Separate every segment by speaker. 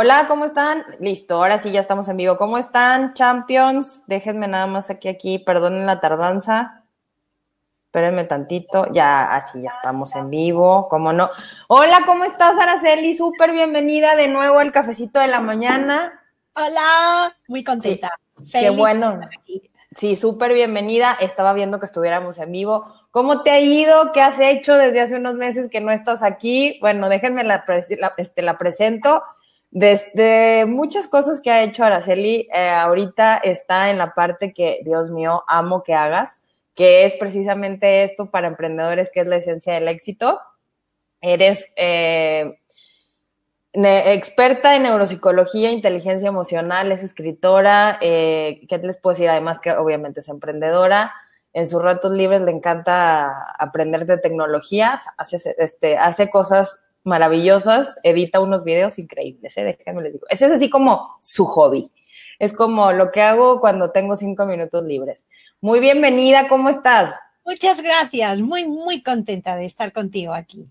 Speaker 1: Hola, ¿cómo están? Listo, ahora sí ya estamos en vivo. ¿Cómo están, champions? Déjenme nada más aquí, aquí, perdonen la tardanza. Espérenme tantito. Ya, así ya estamos en vivo, ¿cómo no? Hola, ¿cómo estás, Araceli? Súper bienvenida de nuevo al cafecito de la mañana.
Speaker 2: Hola, muy contenta.
Speaker 1: Qué bueno. Sí, súper bienvenida. Estaba viendo que estuviéramos en vivo. ¿Cómo te ha ido? ¿Qué has hecho desde hace unos meses que no estás aquí? Bueno, déjenme la, este, la presento. Desde muchas cosas que ha hecho Araceli, eh, ahorita está en la parte que, Dios mío, amo que hagas, que es precisamente esto para emprendedores, que es la esencia del éxito. Eres eh, experta en neuropsicología, inteligencia emocional, es escritora, eh, ¿qué les puedo decir? Además que obviamente es emprendedora. En sus ratos libres le encanta aprender de tecnologías, hace, este, hace cosas maravillosas, edita unos videos increíbles, ¿eh? déjenme les digo. Ese es así como su hobby. Es como lo que hago cuando tengo cinco minutos libres. Muy bienvenida, ¿cómo estás?
Speaker 2: Muchas gracias, muy, muy contenta de estar contigo aquí.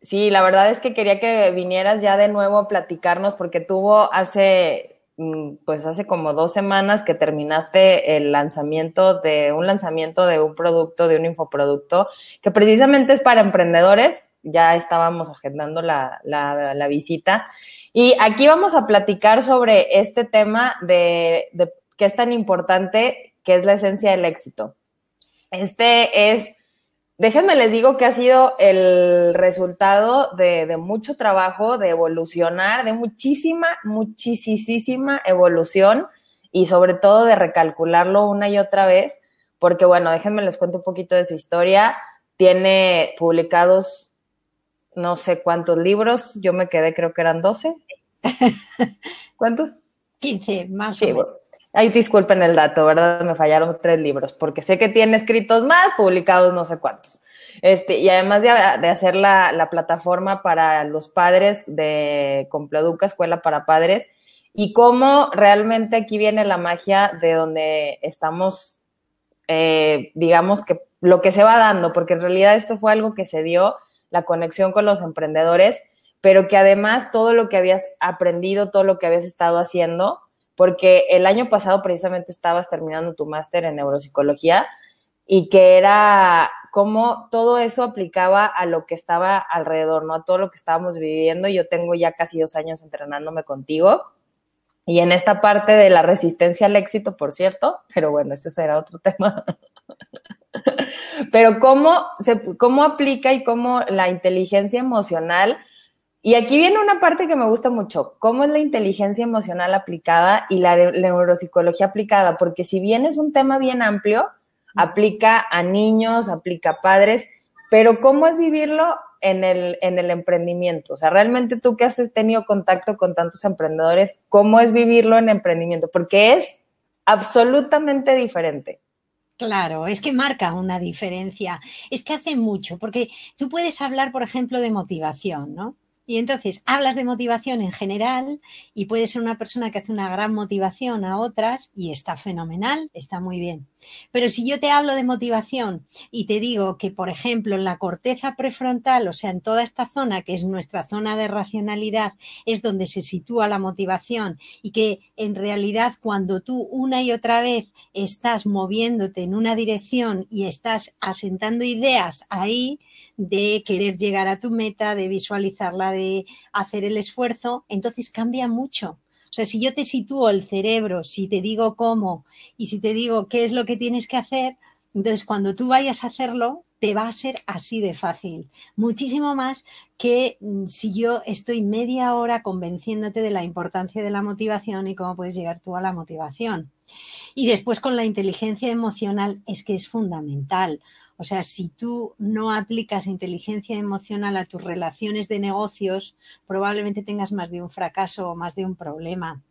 Speaker 1: Sí, la verdad es que quería que vinieras ya de nuevo a platicarnos porque tuvo hace, mm, pues hace como dos semanas que terminaste el lanzamiento de un lanzamiento de un producto, de un infoproducto, que precisamente es para emprendedores, ya estábamos agendando la, la, visita. Y aquí vamos a platicar sobre este tema de, qué es tan importante, que es la esencia del éxito. Este es, déjenme les digo que ha sido el resultado de, de mucho trabajo, de evolucionar, de muchísima, muchísima evolución y sobre todo de recalcularlo una y otra vez, porque bueno, déjenme les cuento un poquito de su historia. Tiene publicados no sé cuántos libros, yo me quedé, creo que eran 12. ¿Cuántos?
Speaker 2: 15, más o menos.
Speaker 1: Ahí disculpen el dato, ¿verdad? Me fallaron tres libros, porque sé que tiene escritos más, publicados no sé cuántos. Este, y además de, de hacer la, la, plataforma para los padres de Compleduca, Escuela para Padres, y cómo realmente aquí viene la magia de donde estamos, eh, digamos que lo que se va dando, porque en realidad esto fue algo que se dio la conexión con los emprendedores, pero que además todo lo que habías aprendido, todo lo que habías estado haciendo, porque el año pasado precisamente estabas terminando tu máster en neuropsicología y que era cómo todo eso aplicaba a lo que estaba alrededor, ¿no? A todo lo que estábamos viviendo. Yo tengo ya casi dos años entrenándome contigo. Y en esta parte de la resistencia al éxito, por cierto, pero bueno, ese será otro tema. Pero cómo, se, cómo aplica y cómo la inteligencia emocional, y aquí viene una parte que me gusta mucho, cómo es la inteligencia emocional aplicada y la neuropsicología aplicada, porque si bien es un tema bien amplio, aplica a niños, aplica a padres, pero cómo es vivirlo en el, en el emprendimiento. O sea, realmente tú que has tenido contacto con tantos emprendedores, ¿cómo es vivirlo en emprendimiento? Porque es absolutamente diferente.
Speaker 2: Claro, es que marca una diferencia, es que hace mucho, porque tú puedes hablar, por ejemplo, de motivación, ¿no? Y entonces hablas de motivación en general y puede ser una persona que hace una gran motivación a otras y está fenomenal, está muy bien. Pero si yo te hablo de motivación y te digo que, por ejemplo, en la corteza prefrontal, o sea, en toda esta zona que es nuestra zona de racionalidad, es donde se sitúa la motivación y que en realidad cuando tú una y otra vez estás moviéndote en una dirección y estás asentando ideas ahí, de querer llegar a tu meta, de visualizarla, de hacer el esfuerzo, entonces cambia mucho. O sea, si yo te sitúo el cerebro, si te digo cómo y si te digo qué es lo que tienes que hacer, entonces cuando tú vayas a hacerlo, te va a ser así de fácil. Muchísimo más que mm, si yo estoy media hora convenciéndote de la importancia de la motivación y cómo puedes llegar tú a la motivación. Y después con la inteligencia emocional es que es fundamental. O sea, si tú no aplicas inteligencia emocional a tus relaciones de negocios, probablemente tengas más de un fracaso o más de un problema.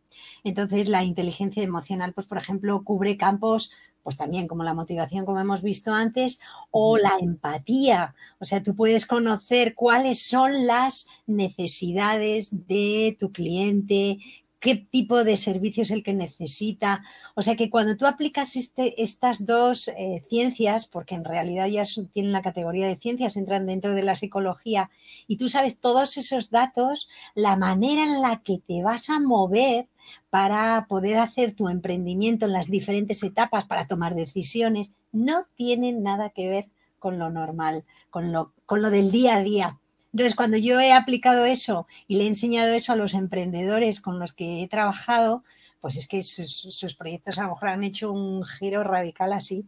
Speaker 2: Entonces, la inteligencia emocional, pues, por ejemplo, cubre campos, pues también como la motivación, como hemos visto antes, o la empatía. O sea, tú puedes conocer cuáles son las necesidades de tu cliente, qué tipo de servicio es el que necesita. O sea que cuando tú aplicas este, estas dos eh, ciencias, porque en realidad ya tienen la categoría de ciencias, entran dentro de la psicología, y tú sabes todos esos datos, la manera en la que te vas a mover para poder hacer tu emprendimiento en las diferentes etapas, para tomar decisiones, no tiene nada que ver con lo normal, con lo, con lo del día a día. Entonces, cuando yo he aplicado eso y le he enseñado eso a los emprendedores con los que he trabajado, pues es que sus, proyectos a lo mejor han hecho un giro radical así.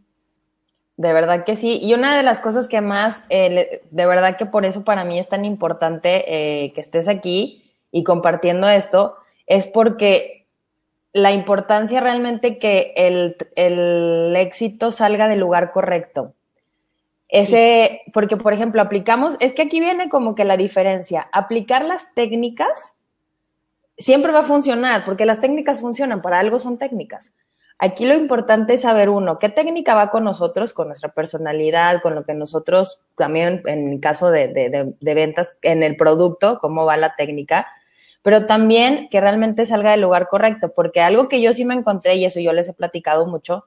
Speaker 1: De verdad que sí. Y una de las cosas que más, eh, de verdad que por eso para mí es tan importante eh, que estés aquí y compartiendo esto, es porque la importancia realmente que el, el éxito salga del lugar correcto. Ese, porque por ejemplo, aplicamos, es que aquí viene como que la diferencia. Aplicar las técnicas siempre va a funcionar, porque las técnicas funcionan, para algo son técnicas. Aquí lo importante es saber uno, qué técnica va con nosotros, con nuestra personalidad, con lo que nosotros, también en el caso de, de, de ventas, en el producto, cómo va la técnica, pero también que realmente salga del lugar correcto, porque algo que yo sí me encontré, y eso yo les he platicado mucho,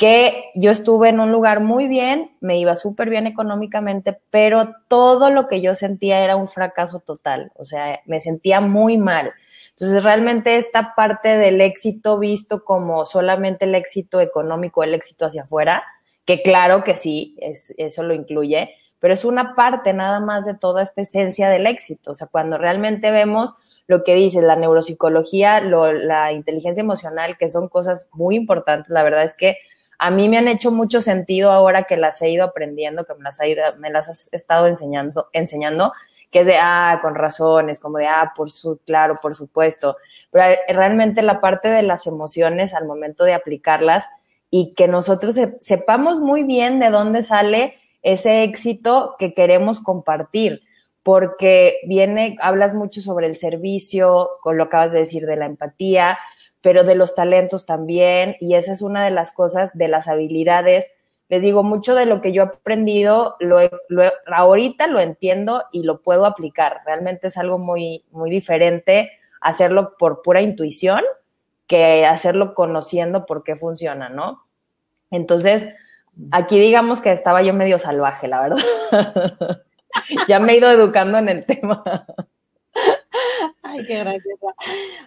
Speaker 1: que yo estuve en un lugar muy bien, me iba súper bien económicamente, pero todo lo que yo sentía era un fracaso total, o sea, me sentía muy mal. Entonces, realmente esta parte del éxito visto como solamente el éxito económico, el éxito hacia afuera, que claro que sí, es, eso lo incluye, pero es una parte nada más de toda esta esencia del éxito. O sea, cuando realmente vemos lo que dice la neuropsicología, la inteligencia emocional, que son cosas muy importantes, la verdad es que a mí me han hecho mucho sentido ahora que las he ido aprendiendo, que me las, he me las has estado enseñando, enseñando, que es de, ah, con razones, como de, ah, por su, claro, por supuesto. Pero realmente la parte de las emociones al momento de aplicarlas y que nosotros sepamos muy bien de dónde sale ese éxito que queremos compartir, porque viene, hablas mucho sobre el servicio, con lo acabas de decir de la empatía, pero de los talentos también, y esa es una de las cosas, de las habilidades. Les digo, mucho de lo que yo he aprendido, lo, ahorita lo entiendo y lo puedo aplicar. Realmente es algo muy, muy diferente hacerlo por pura intuición que hacerlo conociendo por qué funciona, ¿no? Entonces, aquí digamos que estaba yo medio salvaje, la verdad. ya me he ido educando en el tema.
Speaker 2: Ay, qué graciosa.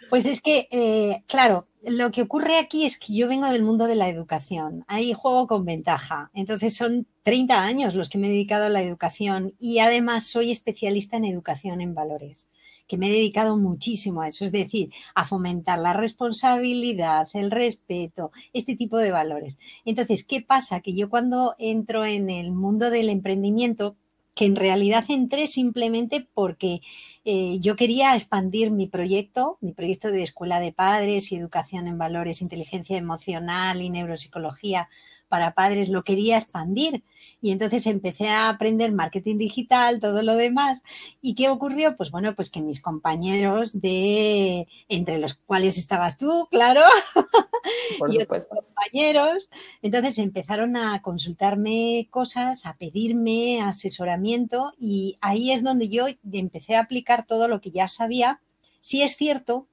Speaker 2: Pues es que, eh, claro, lo que ocurre aquí es que yo vengo del mundo de la educación. Ahí juego con ventaja. Entonces son 30 años los que me he dedicado a la educación y además soy especialista en educación en valores que me he dedicado muchísimo a eso, es decir, a fomentar la responsabilidad, el respeto, este tipo de valores. Entonces, ¿qué pasa? Que yo cuando entro en el mundo del emprendimiento, que en realidad entré simplemente porque eh, yo quería expandir mi proyecto, mi proyecto de escuela de padres y educación en valores, inteligencia emocional y neuropsicología para padres, lo quería expandir y entonces empecé a aprender marketing digital, todo lo demás. ¿Y qué ocurrió? Pues bueno, pues que mis compañeros de, entre los cuales estabas tú, claro, y otros compañeros, entonces empezaron a consultarme cosas, a pedirme asesoramiento y ahí es donde yo empecé a aplicar todo lo que ya sabía. Si es cierto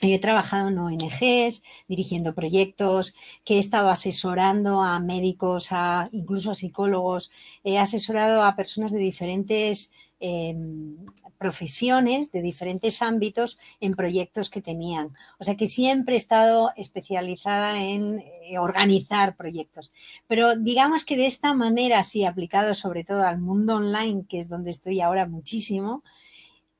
Speaker 2: He trabajado en ONGs, dirigiendo proyectos, que he estado asesorando a médicos, a, incluso a psicólogos, he asesorado a personas de diferentes em, profesiones, de diferentes ámbitos en proyectos que tenían. O sea que siempre he estado especializada en eh, organizar proyectos. Pero digamos que de esta manera, sí, aplicado sobre todo al mundo online, que es donde estoy ahora muchísimo,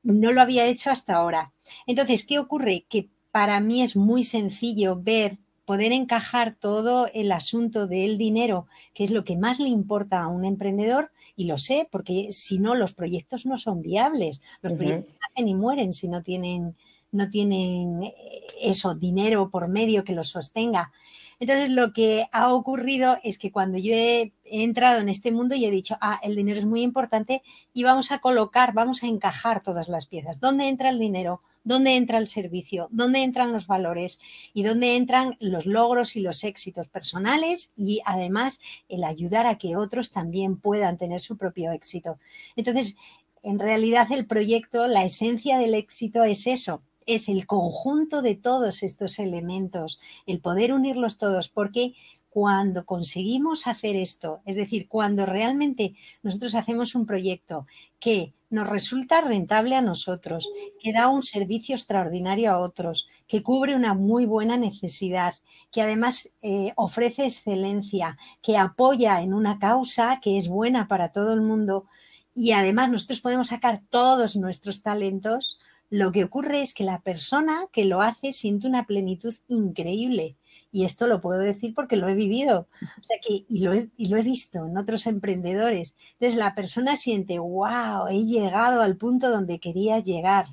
Speaker 2: no lo había hecho hasta ahora. Entonces, ¿qué ocurre? Que para mí es muy sencillo ver, poder encajar todo el asunto del dinero, que es lo que más le importa a un emprendedor, y lo sé, porque si no, los proyectos no son viables. Los proyectos nacen y mueren si no tienen, no tienen eh, eso, dinero por medio que los sostenga. Entonces, lo que ha ocurrido es que cuando yo he, entrado en este mundo y he dicho, ah, el dinero es muy importante y vamos a colocar, vamos a encajar todas las piezas. ¿Dónde entra el dinero? ¿Dónde entra el servicio? ¿Dónde entran los valores? ¿Y dónde entran los logros y los éxitos personales? Y además el ayudar a que otros también puedan tener su propio éxito. Entonces, en realidad el proyecto, la esencia del éxito es eso, es el conjunto de todos estos elementos, el poder unirlos todos, porque cuando conseguimos hacer esto, es decir, cuando realmente nosotros hacemos un proyecto que nos resulta rentable a nosotros, que da un servicio extraordinario a otros, que cubre una muy buena necesidad, que además eh, ofrece excelencia, que apoya en una causa que es buena para todo el mundo y además nosotros podemos sacar todos nuestros talentos, lo que ocurre es que la persona que lo hace siente una plenitud increíble. Y esto lo puedo decir porque lo he vivido. O sea que, y lo he, y lo he visto en otros emprendedores. Entonces la persona siente, wow, he llegado al punto donde quería llegar.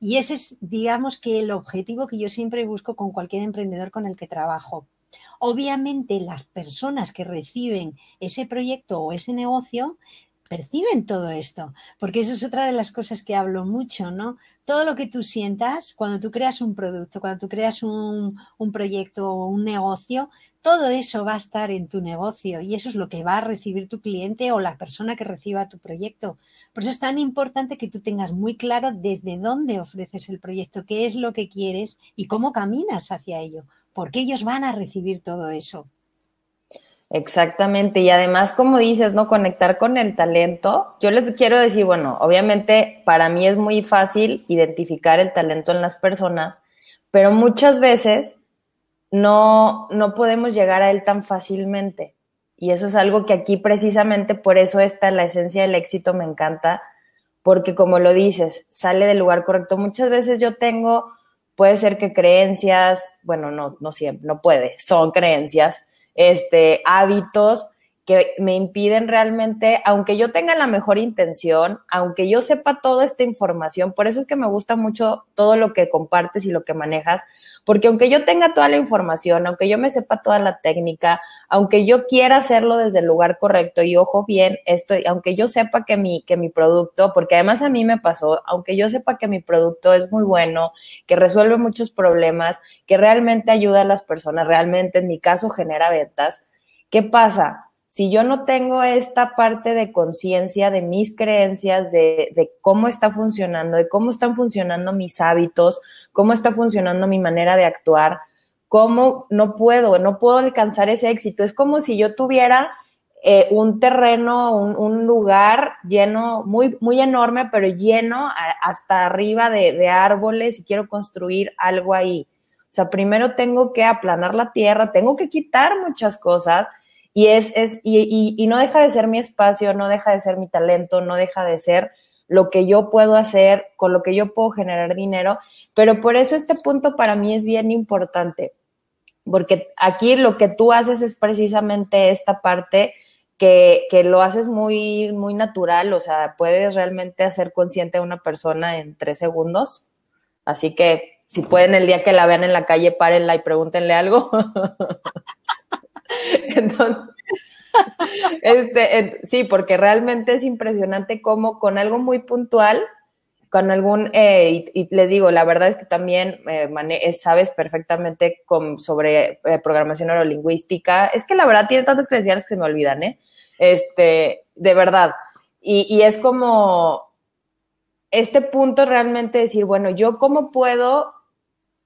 Speaker 2: Y ese es, digamos, que el objetivo que yo siempre busco con cualquier emprendedor con el que trabajo. Obviamente las personas que reciben ese proyecto o ese negocio perciben todo esto, porque eso es otra de las cosas que hablo mucho, ¿no? Todo lo que tú sientas cuando tú creas un producto, cuando tú creas un, proyecto o un negocio, todo eso va a estar en tu negocio y eso es lo que va a recibir tu cliente o la persona que reciba tu proyecto. Por eso es tan importante que tú tengas muy claro desde dónde ofreces el proyecto, qué es lo que quieres y cómo caminas hacia ello, porque ellos van a recibir todo eso.
Speaker 1: Exactamente, y además, como dices, ¿no? Conectar con el talento. Yo les quiero decir, bueno, obviamente para mí es muy fácil identificar el talento en las personas, pero muchas veces no, no podemos llegar a él tan fácilmente. Y eso es algo que aquí precisamente por eso está la esencia del éxito, me encanta, porque como lo dices, sale del lugar correcto. Muchas veces yo tengo, puede ser que creencias, bueno, no, no siempre, no puede, son creencias, este, hábitos que me impiden realmente, aunque yo tenga la mejor intención, aunque yo sepa toda esta información, por eso es que me gusta mucho todo lo que compartes y lo que manejas, porque aunque yo tenga toda la información, aunque yo me sepa toda la técnica, aunque yo quiera hacerlo desde el lugar correcto y ojo bien, esto, aunque yo sepa que mi, que mi producto, porque además a mí me pasó, aunque yo sepa que mi producto es muy bueno, que resuelve muchos problemas, que realmente ayuda a las personas, realmente en mi caso genera ventas, ¿qué pasa? Si yo no tengo esta parte de conciencia de mis creencias, de, cómo está funcionando, de cómo están funcionando mis hábitos, cómo está funcionando mi manera de actuar, cómo no puedo, no puedo alcanzar ese éxito. Es como si yo tuviera eh, un terreno, un, un, lugar lleno, muy, muy enorme, pero lleno hasta arriba de, de árboles y quiero construir algo ahí. O sea, primero tengo que aplanar la tierra, tengo que quitar muchas cosas y, es, es, y, y, no deja de ser mi espacio, no deja de ser mi talento, no deja de ser lo que yo puedo hacer, con lo que yo puedo generar dinero. Pero por eso este punto para mí es bien importante, porque aquí lo que tú haces es precisamente esta parte que, que, lo haces muy, muy natural, o sea, puedes realmente hacer consciente a una persona en tres segundos. Así que si pueden el día que la vean en la calle, párenla y pregúntenle algo. Entonces, este, sí, porque realmente es impresionante cómo con algo muy puntual, con algún, eh, y, les digo, la verdad es que también eh, sabes perfectamente sobre eh, programación neurolingüística. Es que la verdad tiene tantas credenciales que se me olvidan, ¿eh? Este, de verdad. Y, y es como este punto realmente decir, bueno, yo cómo puedo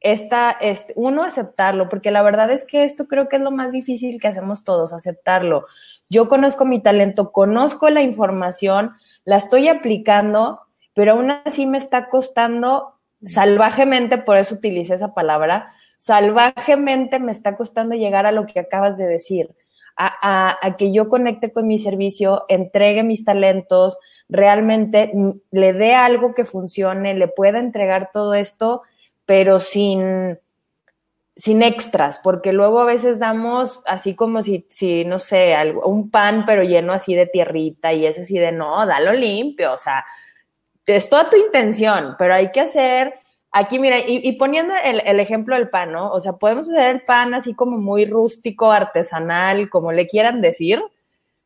Speaker 1: esta, este, uno, aceptarlo, porque la verdad es que esto creo que es lo más difícil que hacemos todos, aceptarlo. Yo conozco mi talento, conozco la información, la estoy aplicando, pero aún así me está costando salvajemente, por eso utilicé esa palabra, salvajemente me está costando llegar a lo que acabas de decir, a, a, a que yo conecte con mi servicio, entregue mis talentos, realmente le dé algo que funcione, le pueda entregar todo esto pero sin, sin extras, porque luego a veces damos así como si, si no sé, algo, un pan, pero lleno así de tierrita y es así de, no, dalo limpio, o sea, es toda tu intención, pero hay que hacer, aquí mira, y, poniendo el, el, ejemplo del pan, ¿no? O sea, podemos hacer el pan así como muy rústico, artesanal, como le quieran decir,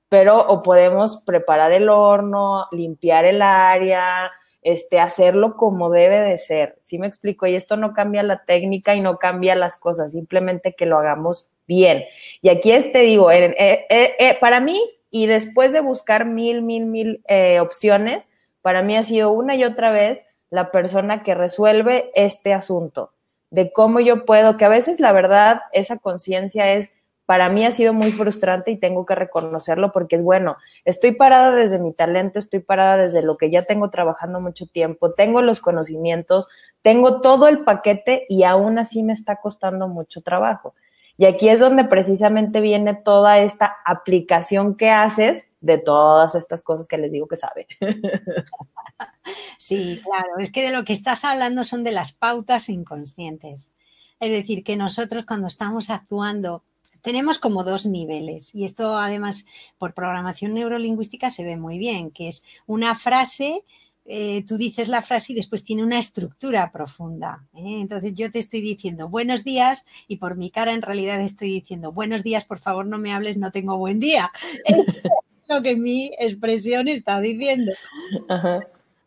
Speaker 1: pero o podemos preparar el horno, limpiar el área, este, hacerlo como debe de ser. ¿Sí me explico? Y esto no cambia la técnica y no cambia las cosas, simplemente que lo hagamos bien. Y aquí te digo, eh, eh, eh, para mí, y después de buscar mil, mil, mil opciones, para mí ha sido una y otra vez la persona que resuelve este asunto, de cómo yo puedo, que a veces la verdad, esa conciencia es, para mí ha sido muy frustrante y tengo que reconocerlo porque es bueno, estoy parada desde mi talento, estoy parada desde lo que ya tengo trabajando mucho tiempo, tengo los conocimientos, tengo todo el paquete y aún así me está costando mucho trabajo. Y aquí es donde precisamente viene toda esta aplicación que haces de todas estas cosas que les digo que sabe.
Speaker 2: Sí, claro, es que de lo que estás hablando son de las pautas inconscientes. Es decir, que nosotros cuando estamos actuando tenemos como dos niveles y esto además por programación neurolingüística se ve muy bien, que es una frase eh, tú dices la frase y después tiene una estructura profunda. ¿eh? Entonces yo te estoy diciendo buenos días y por mi cara en realidad estoy diciendo buenos días, por favor no me hables, no tengo buen día. es lo que mi expresión está diciendo.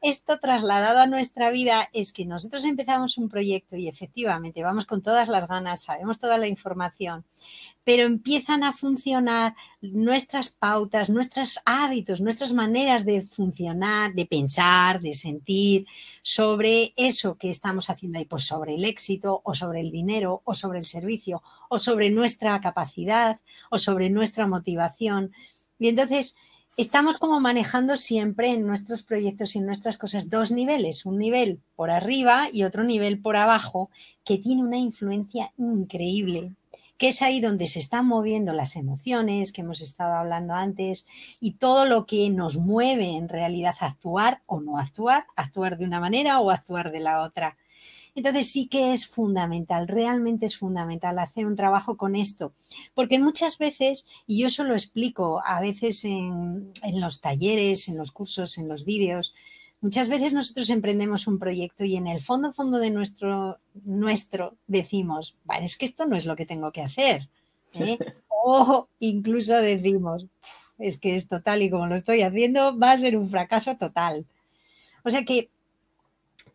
Speaker 2: Esto trasladado a nuestra vida es que nosotros empezamos un proyecto y efectivamente vamos con todas las ganas, sabemos toda la información, pero empiezan a funcionar nuestras pautas, nuestros hábitos, nuestras maneras de funcionar, de pensar, de sentir sobre eso que estamos haciendo ahí, pues sobre el éxito o sobre el dinero o sobre el servicio o sobre nuestra capacidad o sobre nuestra motivación. Y entonces estamos como manejando siempre en nuestros proyectos y en nuestras cosas dos niveles, un nivel por arriba y otro nivel por abajo, que tiene una influencia increíble que es ahí donde se están moviendo las emociones que hemos estado hablando antes y todo lo que nos mueve en realidad a actuar o no actuar, actuar de una manera o actuar de la otra. Entonces sí que es fundamental, realmente es fundamental hacer un trabajo con esto, porque muchas veces, y yo eso lo explico a veces en, en los talleres, en los cursos, en los vídeos, Muchas veces nosotros emprendemos un proyecto y en el fondo, fondo de nuestro, nuestro decimos, vale, es que esto no es lo que tengo que hacer. ¿eh? o incluso decimos, es que es total y como lo estoy haciendo va a ser un fracaso total. O sea que,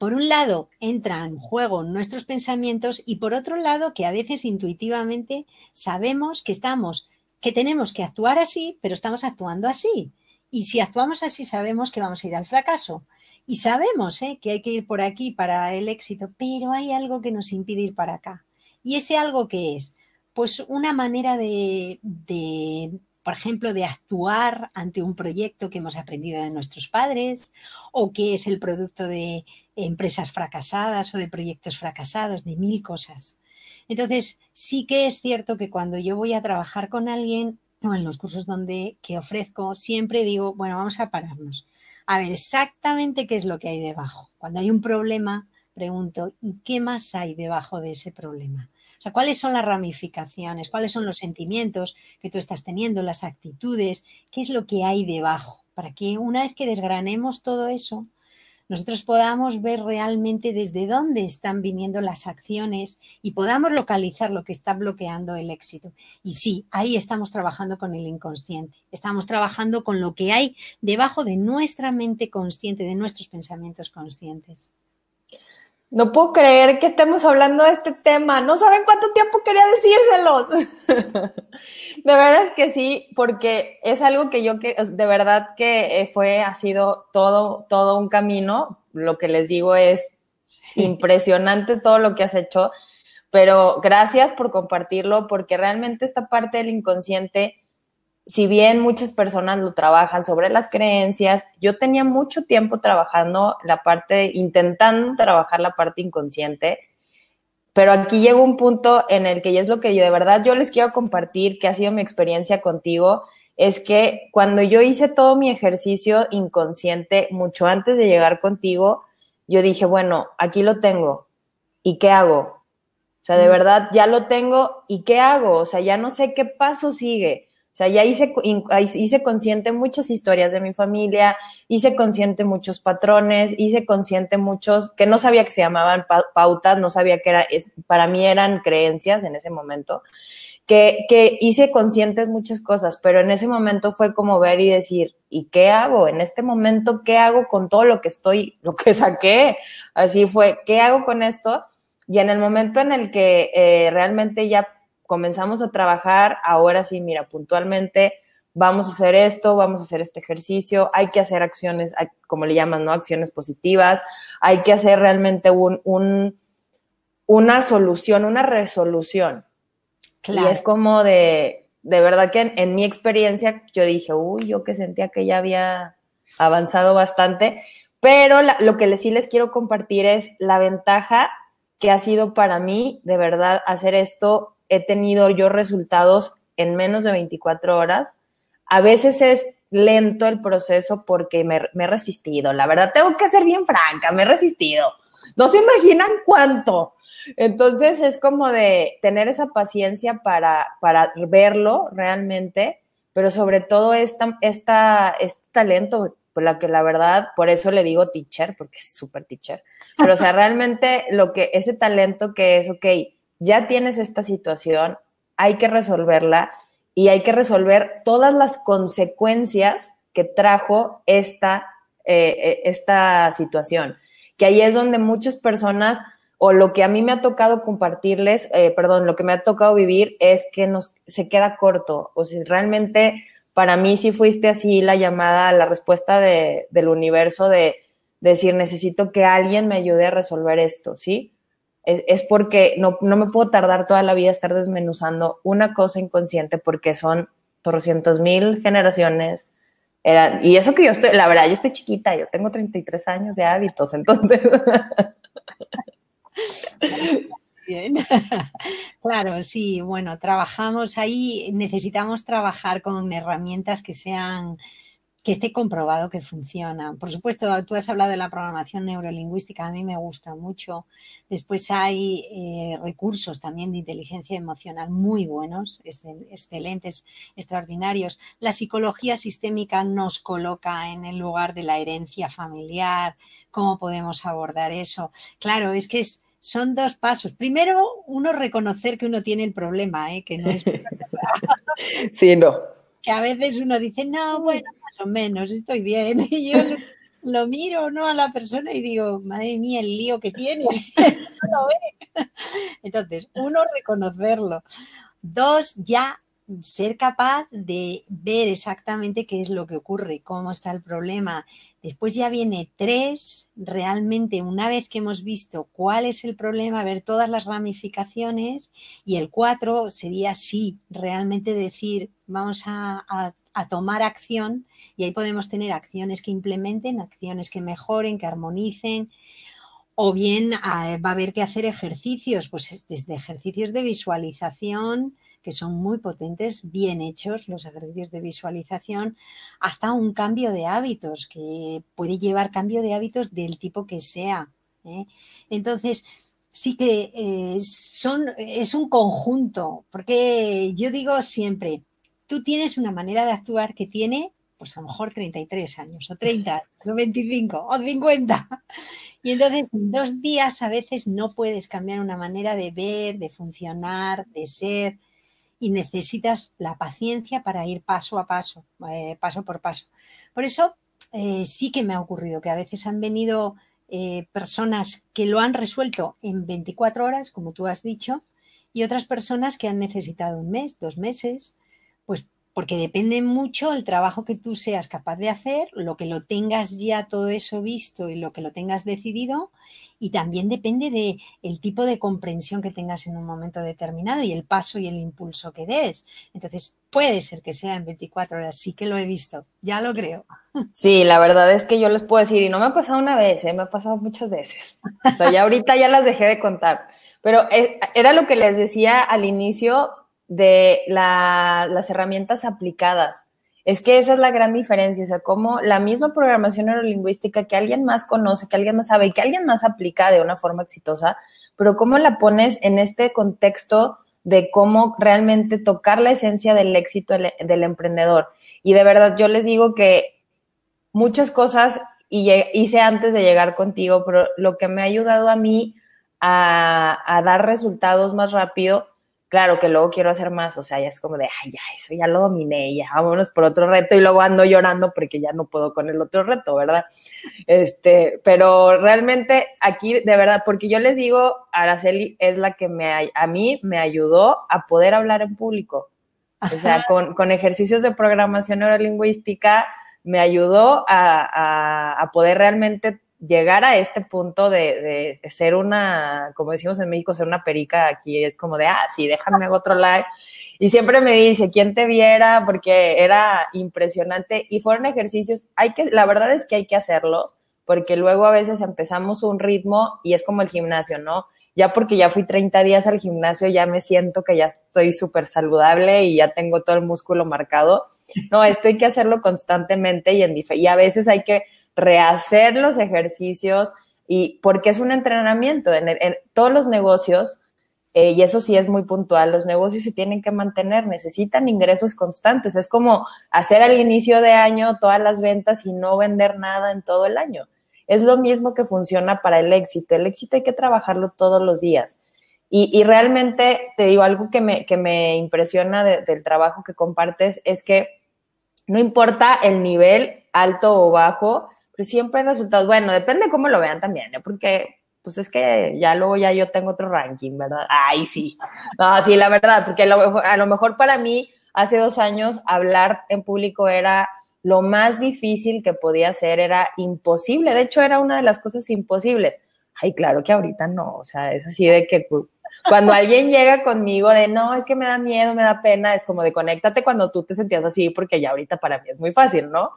Speaker 2: por un lado, entran en juego nuestros pensamientos y por otro lado, que a veces intuitivamente sabemos que estamos, que tenemos que actuar así, pero estamos actuando así. Y si actuamos así, sabemos que vamos a ir al fracaso. Y sabemos ¿eh? que hay que ir por aquí para el éxito, pero hay algo que nos impide ir para acá. ¿Y ese algo que es? Pues una manera de, de, por ejemplo, de actuar ante un proyecto que hemos aprendido de nuestros padres o que es el producto de empresas fracasadas o de proyectos fracasados, de mil cosas. Entonces, sí que es cierto que cuando yo voy a trabajar con alguien o en los cursos donde que ofrezco, siempre digo, bueno, vamos a pararnos a ver exactamente qué es lo que hay debajo. Cuando hay un problema, pregunto, ¿y qué más hay debajo de ese problema? O sea, ¿cuáles son las ramificaciones? ¿Cuáles son los sentimientos que tú estás teniendo, las actitudes? ¿Qué es lo que hay debajo? Para que una vez que desgranemos todo eso, nosotros podamos ver realmente desde dónde están viniendo las acciones y podamos localizar lo que está bloqueando el éxito. Y sí, ahí estamos trabajando con el inconsciente, estamos trabajando con lo que hay debajo de nuestra mente consciente, de nuestros pensamientos conscientes.
Speaker 1: No puedo creer que estemos hablando de este tema. No saben cuánto tiempo quería decírselos. de veras que sí, porque es algo que yo de verdad que eh, fue, ha sido todo, todo un camino. Lo que les digo es impresionante todo lo que has hecho. Pero gracias por compartirlo, porque realmente esta parte del inconsciente si bien muchas personas lo trabajan sobre las creencias, yo tenía mucho tiempo trabajando la parte, intentando trabajar la parte inconsciente, pero aquí llegó un punto en el que, y es lo que yo de verdad yo les quiero compartir, que ha sido mi experiencia contigo, es que cuando yo hice todo mi ejercicio inconsciente, mucho antes de llegar contigo, yo dije, bueno, aquí lo tengo, ¿y qué hago? O sea, de verdad, ya lo tengo, ¿y qué hago? O sea, ya no sé qué paso sigue. O sea, ya hice, hice consciente muchas historias de mi familia, hice consciente muchos patrones, hice consciente muchos que no sabía que se llamaban pautas, no sabía que era, para mí eran creencias en ese momento, que, que hice conscientes muchas cosas, pero en ese momento fue como ver y decir, ¿y qué hago? En este momento, ¿qué hago con todo lo que estoy, lo que saqué? Así fue, ¿qué hago con esto? Y en el momento en el que eh, realmente ya comenzamos a trabajar, ahora sí, mira, puntualmente vamos a hacer esto, vamos a hacer este ejercicio, hay que hacer acciones, como le llaman, ¿no? Acciones positivas, hay que hacer realmente un, un una solución, una resolución. Y es como de, de verdad que en, mi experiencia yo dije, uy, yo que sentía que ya había avanzado bastante, pero lo que sí les quiero compartir es la ventaja que ha sido para mí, de verdad, hacer esto. He tenido yo resultados en menos de 24 horas. A veces es lento el proceso porque me, he resistido. La verdad, tengo que ser bien franca, me he resistido. No se imaginan cuánto entonces es como de tener esa paciencia para, para verlo realmente, pero sobre todo esta, esta, este talento, por la que la verdad, por eso le digo teacher, porque es súper teacher, pero o sea, realmente lo que, ese talento que es, ok, ya tienes esta situación, hay que resolverla y hay que resolver todas las consecuencias que trajo esta, eh, eh, esta situación, que ahí es donde muchas personas o lo que a mí me ha tocado compartirles, eh, perdón, lo que me ha tocado vivir es que nos se queda corto. O sea, realmente para mí sí fuiste así la llamada, la respuesta de, del universo de, decir necesito que alguien me ayude a resolver esto, ¿sí? Es, es porque no, no, me puedo tardar toda la vida estar desmenuzando una cosa inconsciente porque son cientos mil generaciones. y eso que yo estoy, la verdad, yo estoy chiquita, yo tengo 33 años de hábitos, entonces
Speaker 2: Bien. Claro, sí, bueno, trabajamos ahí, necesitamos trabajar con herramientas que sean que esté comprobado que funcionan. Por supuesto, tú has hablado de la programación neurolingüística, a mí me gusta mucho. Después hay eh, recursos también de inteligencia emocional muy buenos, excelentes, extraordinarios. La psicología sistémica nos coloca en el lugar de la herencia familiar, cómo podemos abordar eso. Claro, es que es son dos pasos. Primero, uno reconocer que uno tiene el problema, ¿eh? que no es.
Speaker 1: sí, no.
Speaker 2: Que a veces uno dice, no, bueno, más o menos, estoy bien. Y yo lo miro ¿no? a la persona y digo, madre mía, el lío que tiene. no lo ve. Entonces, uno, reconocerlo. Dos, ya ser capaz de ver exactamente qué es lo que ocurre, cómo está el problema. Después ya viene tres, realmente una vez que hemos visto cuál es el problema, ver todas las ramificaciones. Y el cuatro sería sí, realmente decir, vamos a, tomar acción y ahí podemos tener acciones que implementen, acciones que mejoren, que armonicen. O bien ah, va a haber que hacer ejercicios, pues desde ejercicios de visualización, que son muy potentes, bien hechos los ejercicios de visualización, hasta un cambio de hábitos, que puede llevar cambio de hábitos del tipo que sea. ¿eh? Entonces, sí que eh, son, es un conjunto, porque yo digo siempre, tú tienes una manera de actuar que tiene, pues a lo mejor 33 años, o 30, o 25, o 50. Y entonces en dos días a veces no puedes cambiar una manera de ver, de funcionar, de ser y necesitas la paciencia para ir paso a paso, eh, paso por paso. Por eso eh, sí que me ha ocurrido que a veces han venido eh, personas que lo han resuelto en 24 horas, como tú has dicho, y otras personas que han necesitado un mes, dos meses, porque depende mucho el trabajo que tú seas capaz de hacer, lo que lo tengas ya todo eso visto y lo que lo tengas decidido, y también depende de el tipo de comprensión que tengas en un momento determinado y el paso y el impulso que des. Entonces, puede ser que sea en 24 horas, sí que lo he visto, ya lo creo.
Speaker 1: Sí, la verdad es que yo les puedo decir, y no me ha pasado una vez, ¿eh? me ha pasado muchas veces. O sea, ya ahorita ya las dejé de contar. Pero eh, era lo que les decía al inicio, de las herramientas aplicadas. Es que esa es la gran diferencia, o sea, como la misma programación neurolingüística que alguien más conoce, que alguien más sabe y que alguien más aplica de una forma exitosa, pero cómo la pones en este contexto de cómo realmente tocar la esencia del éxito del, emprendedor. Y de verdad, yo les digo que muchas cosas hice antes de llegar contigo, pero lo que me ha ayudado a mí a, a dar resultados más rápido claro que luego quiero hacer más, o sea, ya es como de, ay, ya, eso ya lo dominé, ya vámonos por otro reto y luego ando llorando porque ya no puedo con el otro reto, ¿verdad? Este, pero realmente aquí, de verdad, porque yo les digo, Araceli es la que me, a mí me ayudó a poder hablar en público. O sea, con, con, ejercicios de programación neurolingüística me ayudó a, a, poder realmente llegar a este punto de, de, ser una, como decimos en México, ser una perica aquí, es como de, ah, sí, déjame otro live. Y siempre me dice, ¿quién te viera? Porque era impresionante y fueron ejercicios, hay que, la verdad es que hay que hacerlos, porque luego a veces empezamos un ritmo y es como el gimnasio, ¿no? Ya porque ya fui 30 días al gimnasio, ya me siento que ya estoy súper saludable y ya tengo todo el músculo marcado. No, esto hay que hacerlo constantemente y, en, y a veces hay que rehacer los ejercicios y porque es un entrenamiento. En, todos los negocios, eh, y eso sí es muy puntual, los negocios se tienen que mantener, necesitan ingresos constantes. Es como hacer al inicio de año todas las ventas y no vender nada en todo el año. Es lo mismo que funciona para el éxito. El éxito hay que trabajarlo todos los días. Y, realmente te digo algo que me, que me impresiona del trabajo que compartes es que no importa el nivel alto o bajo, pero siempre hay resultados. Bueno, depende cómo lo vean también, ¿eh? porque pues es que ya luego ya yo tengo otro ranking, ¿verdad? Ay, sí. No, sí, la verdad, porque a lo mejor para mí hace dos años hablar en público era lo más difícil que podía hacer, era imposible. De hecho, era una de las cosas imposibles. Ay, claro que ahorita no, o sea, es así de que pues, cuando alguien llega conmigo de no, es que me da miedo, me da pena, es como de conéctate cuando tú te sentías así, porque ya ahorita para mí es muy fácil, ¿no?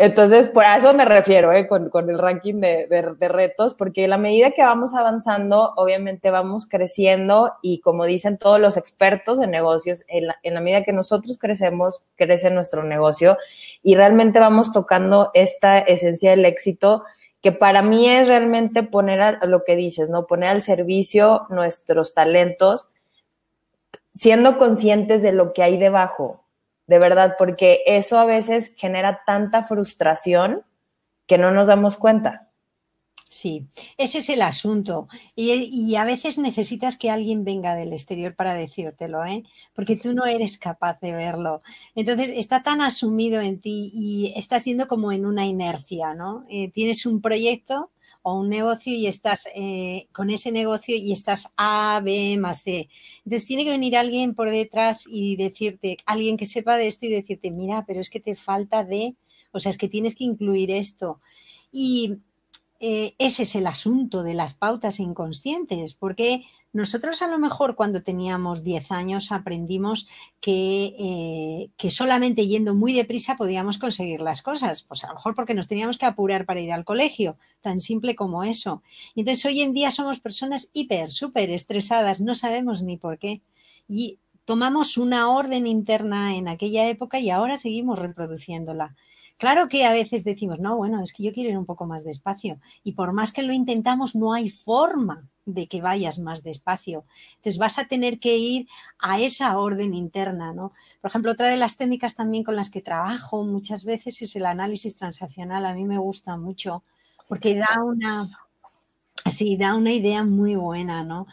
Speaker 1: Entonces, por eso me refiero ¿eh? con, el ranking de, de, retos, porque la medida que vamos avanzando, obviamente vamos creciendo y como dicen todos los expertos en negocios, en la, en la medida que nosotros crecemos, crece nuestro negocio y realmente vamos tocando esta esencia del éxito que para mí es realmente poner a, lo que dices, ¿no? Poner al servicio nuestros talentos, siendo conscientes de lo que hay debajo, de verdad, porque eso a veces genera tanta frustración que no nos damos cuenta.
Speaker 2: Sí, ese es el asunto. Y, a veces necesitas que alguien venga del exterior para decírtelo, ¿eh? Porque tú no eres capaz de verlo. Entonces está tan asumido en ti y estás siendo como en una inercia, ¿no? Eh, tienes un proyecto o un negocio y estás eh, con ese negocio y estás A, B más C. Entonces tiene que venir alguien por detrás y decirte, alguien que sepa de esto y decirte, mira, pero es que te falta de, o sea, es que tienes que incluir esto. Y eh, ese es el asunto de las pautas inconscientes, porque nosotros a lo mejor cuando teníamos 10 años aprendimos que, eh, que, solamente yendo muy deprisa podíamos conseguir las cosas. Pues a lo mejor porque nos teníamos que apurar para ir al colegio, tan simple como eso. Y entonces hoy en día somos personas hiper, súper estresadas, no sabemos ni por qué. Y tomamos una orden interna en aquella época y ahora seguimos reproduciéndola. Claro que a veces decimos, no, bueno, es que yo quiero ir un poco más despacio y por más que lo intentamos, no hay forma de que vayas más despacio. Entonces vas a tener que ir a esa orden interna, ¿no? Por ejemplo, otra de las técnicas también con las que trabajo muchas veces es el análisis transaccional. A mí me gusta mucho porque da una, sí, da una idea muy buena, ¿no?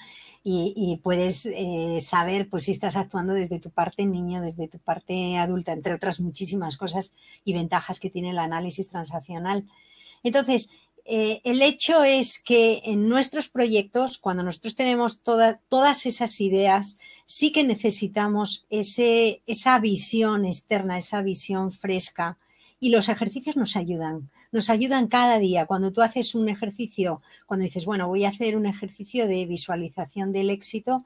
Speaker 2: Y, puedes eh, saber pues si estás actuando desde tu parte niño, desde tu parte adulta, entre otras muchísimas cosas y ventajas que tiene el análisis transaccional. Entonces, eh, el hecho es que en nuestros proyectos, cuando nosotros tenemos todas esas ideas, sí que necesitamos ese, esa visión externa, esa visión fresca. Y los ejercicios nos ayudan nos ayudan cada día. Cuando tú haces un ejercicio, cuando dices, bueno, voy a hacer un ejercicio de visualización del éxito,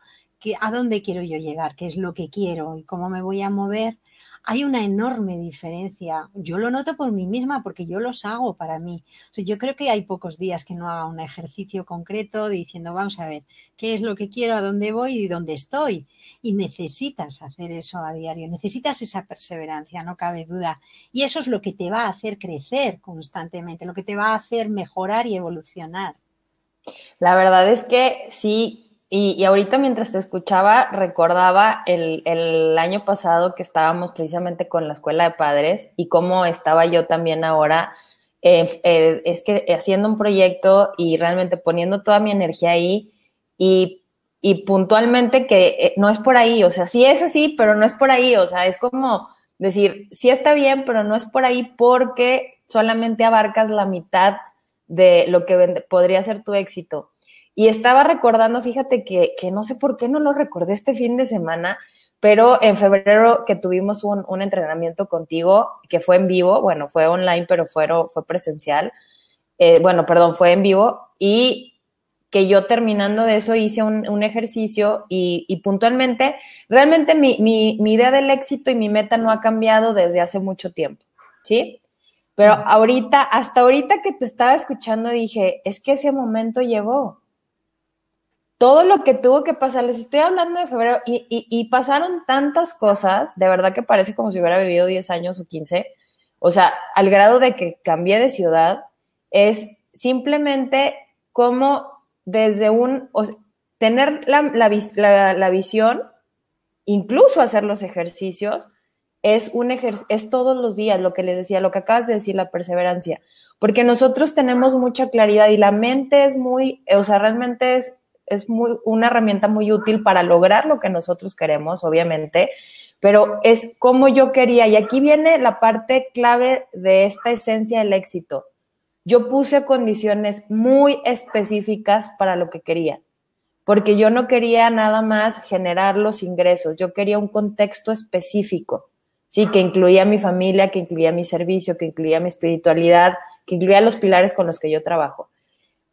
Speaker 2: ¿a dónde quiero yo llegar? ¿Qué es lo que quiero? ¿Y cómo me voy a mover? hay una enorme diferencia. Yo lo noto por mí misma porque yo los hago para mí. yo creo que hay pocos días que no haga un ejercicio concreto diciendo, vamos a ver, qué es lo que quiero, a dónde voy y dónde estoy. Y necesitas hacer eso a diario, necesitas esa perseverancia, no cabe duda. Y eso es lo que te va a hacer crecer constantemente, lo que te va a hacer mejorar y evolucionar.
Speaker 1: La verdad es que sí, y, ahorita mientras te escuchaba, recordaba el, el, año pasado que estábamos precisamente con la escuela de padres y cómo estaba yo también ahora, eh, eh, es que haciendo un proyecto y realmente poniendo toda mi energía ahí y, y puntualmente que eh, no es por ahí, o sea, sí es así, pero no es por ahí, o sea, es como decir, sí está bien, pero no es por ahí porque solamente abarcas la mitad de lo que podría ser tu éxito. Y estaba recordando, fíjate que, que no sé por qué no lo recordé este fin de semana, pero en febrero que tuvimos un, un, entrenamiento contigo, que fue en vivo, bueno, fue online, pero fue, fue presencial, eh, bueno, perdón, fue en vivo, y que yo terminando de eso hice un, un ejercicio y, y, puntualmente, realmente mi, mi, mi, idea del éxito y mi meta no ha cambiado desde hace mucho tiempo, ¿sí? Pero ahorita, hasta ahorita que te estaba escuchando, dije, es que ese momento llegó. Todo lo que tuvo que pasar, les estoy hablando de febrero y, y, y pasaron tantas cosas, de verdad que parece como si hubiera vivido 10 años o 15, o sea, al grado de que cambié de ciudad, es simplemente como desde un, o tener la, la, visión, incluso hacer los ejercicios, es, un es todos los días, lo que les decía, lo que acabas de decir, la perseverancia, porque nosotros tenemos mucha claridad y la mente es muy, o sea, realmente es, es muy, una herramienta muy útil para lograr lo que nosotros queremos, obviamente, pero es como yo quería. Y aquí viene la parte clave de esta esencia del éxito. Yo puse condiciones muy específicas para lo que quería, porque yo no quería nada más generar los ingresos, yo quería un contexto específico, sí, que incluía mi familia, que incluía mi servicio, que incluía mi espiritualidad, que incluía los pilares con los que yo trabajo,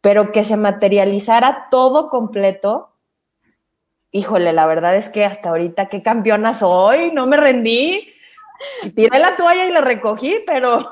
Speaker 1: pero que se materializara todo completo. Híjole, la verdad es que hasta ahorita qué campeona soy, no me rendí. Tiré la toalla y la recogí, pero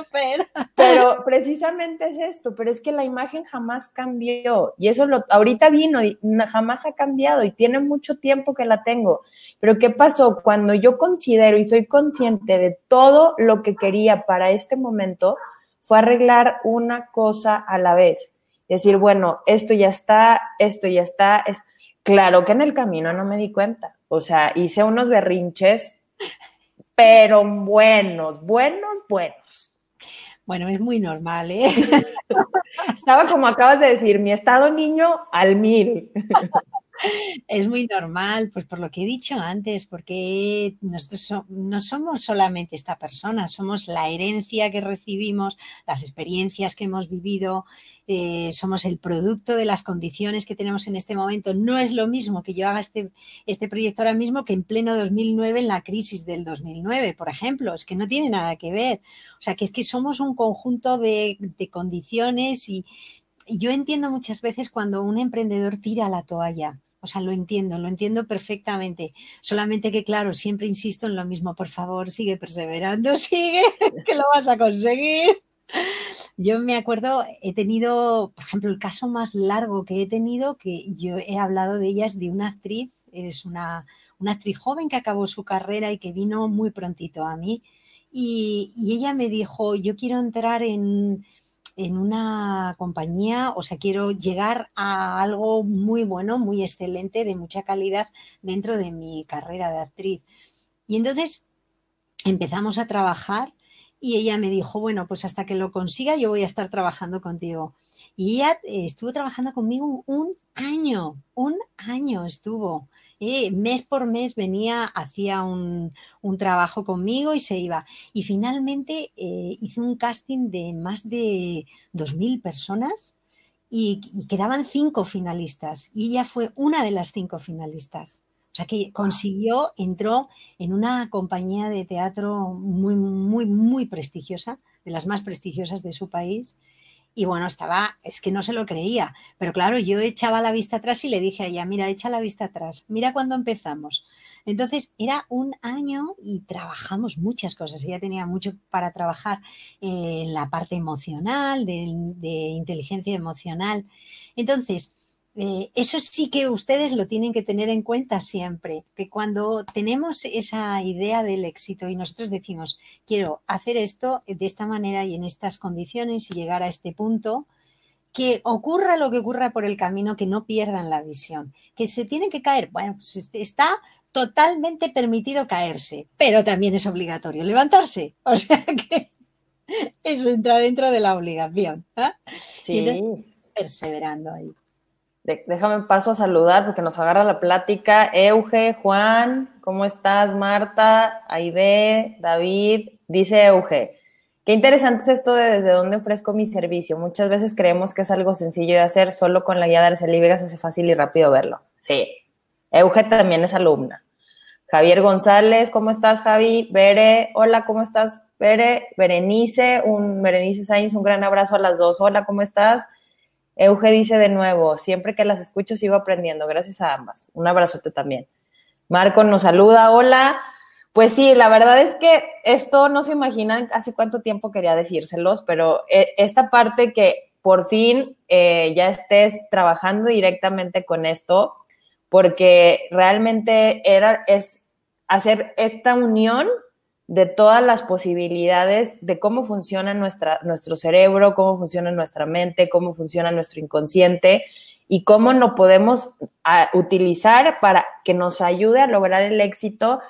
Speaker 1: Pero precisamente es esto, pero es que la imagen jamás cambió y eso lo, ahorita vino y jamás ha cambiado y tiene mucho tiempo que la tengo. Pero ¿qué pasó? Cuando yo considero y soy consciente de todo lo que quería para este momento, fue arreglar una cosa a la vez. Decir, bueno, esto ya está, esto ya está. Es... Claro que en el camino no me di cuenta. O sea, hice unos berrinches, pero buenos, buenos, buenos.
Speaker 2: Bueno, es muy normal, ¿eh?
Speaker 1: Estaba como acabas de decir, mi estado niño al mil.
Speaker 2: Es muy normal, pues por lo que he dicho antes, porque nosotros no somos solamente esta persona, somos la herencia que recibimos, las experiencias que hemos vivido, eh, somos el producto de las condiciones que tenemos en este momento. No es lo mismo que yo haga este, este proyecto ahora mismo que en pleno 2009, en la crisis del 2009, por ejemplo. Es que no tiene nada que ver. O sea, que es que somos un conjunto de, de condiciones y, y yo entiendo muchas veces cuando un emprendedor tira la toalla. O sea, lo entiendo, lo entiendo perfectamente. Solamente que, claro, siempre insisto en lo mismo. Por favor, sigue perseverando, sigue, que lo vas a conseguir. Yo me acuerdo, he tenido, por ejemplo, el caso más largo que he tenido, que yo he hablado de ellas, de una actriz, es una, una actriz joven que acabó su carrera y que vino muy prontito a mí. Y, y ella me dijo, yo quiero entrar en, en una compañía, o sea, quiero llegar a algo muy bueno, muy excelente, de mucha calidad dentro de mi carrera de actriz. Y entonces empezamos a trabajar y ella me dijo, bueno, pues hasta que lo consiga yo voy a estar trabajando contigo. Y ella eh, estuvo trabajando conmigo un año, un año estuvo. Mes por mes venía, hacía un, un, trabajo conmigo y se iba. Y finalmente eh, hice un casting de más de 2.000 personas y, y, quedaban cinco finalistas. Y ella fue una de las cinco finalistas. O sea que consiguió, entró en una compañía de teatro muy, muy, muy prestigiosa, de las más prestigiosas de su país. Y bueno, estaba, es que no se lo creía. Pero claro, yo echaba la vista atrás y le dije a ella, mira, echa la vista atrás, mira cuando empezamos. Entonces era un año y trabajamos muchas cosas. Ella tenía mucho para trabajar en la parte emocional, de, de inteligencia emocional. Entonces, eh, eso sí que ustedes lo tienen que tener en cuenta siempre, que cuando tenemos esa idea del éxito y nosotros decimos, quiero hacer esto de esta manera y en estas condiciones y llegar a este punto, que ocurra lo que ocurra por el camino, que no pierdan la visión, que se tienen que caer. Bueno, pues este, está totalmente permitido caerse, pero también es obligatorio levantarse. O sea que eso entra dentro de la obligación. ¿eh? Sí. perseverando ahí
Speaker 1: déjame paso a saludar porque nos agarra la plática. Euge, Juan, ¿cómo estás? Marta, Aide, David, dice Euge. Qué interesante es esto de desde dónde ofrezco mi servicio. Muchas veces creemos que es algo sencillo de hacer, solo con la guía de Arceli Vegas hace fácil y rápido verlo. Sí. Euge también es alumna. Javier González, ¿cómo estás, Javi? Bere, hola, ¿cómo estás? Bere, Berenice, un Berenice Sainz, un gran abrazo a las dos. Hola, ¿cómo estás? Euge dice de nuevo, siempre que las escucho sigo aprendiendo, gracias a ambas. Un abrazote también. Marco nos saluda, hola. Pues sí, la verdad es que esto no se imaginan hace cuánto tiempo quería decírselos, pero eh, esta parte que por fin eh, ya estés trabajando directamente con esto, porque realmente era, es hacer esta unión de todas las posibilidades de cómo funciona nuestra, nuestro cerebro, cómo funciona nuestra mente, cómo funciona nuestro inconsciente y cómo lo podemos utilizar para que nos ayude a lograr el éxito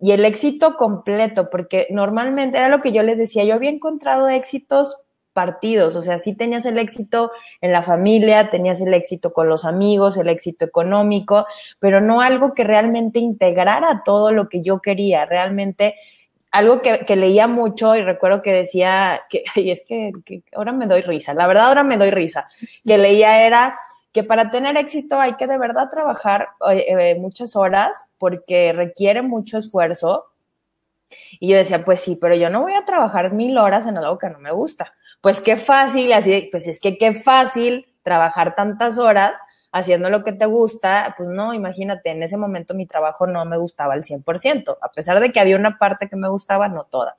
Speaker 1: y el éxito completo, porque normalmente era lo que yo les decía, yo había encontrado éxitos partidos, o sea, sí tenías el éxito en la familia, tenías el éxito con los amigos, el éxito económico, pero no algo que realmente integrara todo lo que yo quería, realmente algo que, leía mucho y recuerdo que decía, que, y es que, ahora me doy risa, la verdad ahora me doy risa, que leía era que para tener éxito hay que de verdad trabajar eh, muchas horas porque requiere mucho esfuerzo. Y yo decía, pues sí, pero yo no voy a trabajar mil horas en algo que no me gusta. Pues qué fácil, así, pues es que qué fácil trabajar tantas horas haciendo lo que te gusta, pues no, imagínate, en ese momento mi trabajo no me gustaba al 100%, a pesar de que había una parte que me gustaba, no toda.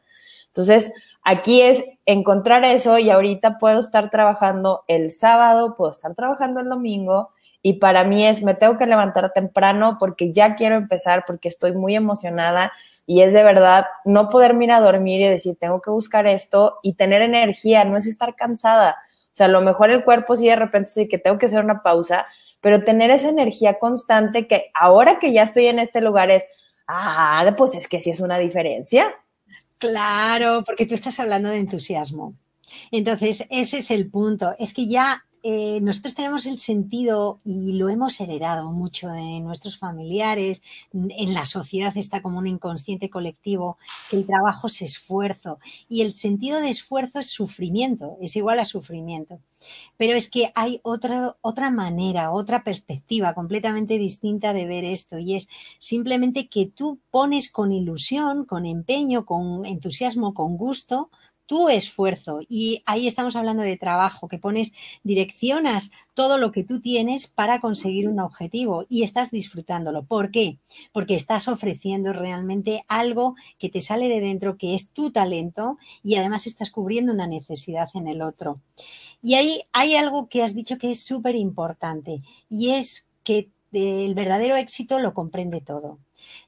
Speaker 1: Entonces, aquí es encontrar eso y ahorita puedo estar trabajando el sábado, puedo estar trabajando el domingo y para mí es, me tengo que levantar temprano porque ya quiero empezar, porque estoy muy emocionada y es de verdad no poder ir a dormir y decir, tengo que buscar esto y tener energía, no es estar cansada. Sea, a lo mejor el cuerpo sí de repente sí que tengo que hacer una pausa, pero tener esa energía constante que ahora que ya estoy en este lugar es, ah, pues es que sí es una diferencia.
Speaker 2: Claro, porque tú estás hablando de entusiasmo. Entonces, ese es el punto. Es que ya eh, nosotros tenemos el sentido y lo hemos heredado mucho de nuestros familiares, en la sociedad está como un inconsciente colectivo, que el trabajo es esfuerzo y el sentido de esfuerzo es sufrimiento, es igual a sufrimiento. Pero es que hay otra, otra manera, otra perspectiva completamente distinta de ver esto y es simplemente que tú pones con ilusión, con empeño, con entusiasmo, con gusto, tu esfuerzo. Y ahí estamos hablando de trabajo, que pones, direccionas todo lo que tú tienes para conseguir un objetivo y estás disfrutándolo. ¿Por qué? Porque estás ofreciendo realmente algo que te sale de dentro, que es tu talento y además estás cubriendo una necesidad en el otro. Y ahí hay algo que has dicho que es súper importante y es que el verdadero éxito lo comprende todo.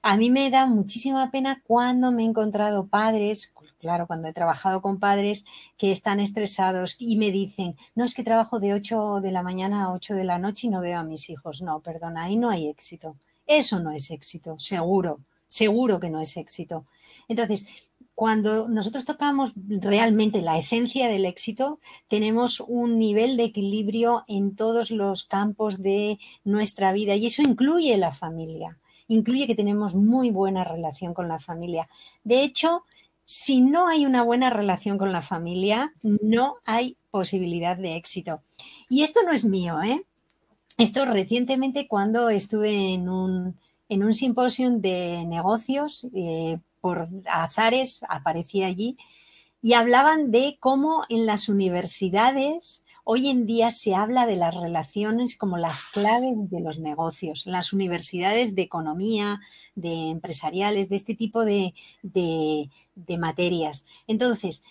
Speaker 2: A mí me da muchísima pena cuando me he encontrado padres Claro, cuando he trabajado con padres que están estresados y me dicen, no es que trabajo de 8 de la mañana a 8 de la noche y no veo a mis hijos. No, perdona, ahí no hay éxito. Eso no es éxito, seguro, seguro que no es éxito. Entonces, cuando nosotros tocamos realmente la esencia del éxito, tenemos un nivel de equilibrio en todos los campos de nuestra vida y eso incluye la familia, incluye que tenemos muy buena relación con la familia. De hecho, si no hay una buena relación con la familia, no hay posibilidad de éxito. Y esto no es mío, ¿eh? Esto recientemente cuando estuve en un, en un simposium de negocios, eh, por azares aparecía allí, y hablaban de cómo en las universidades Hoy en día se habla de las relaciones como las claves de los negocios. las universidades de economía, de empresariales, de este tipo de, de, materias. Entonces,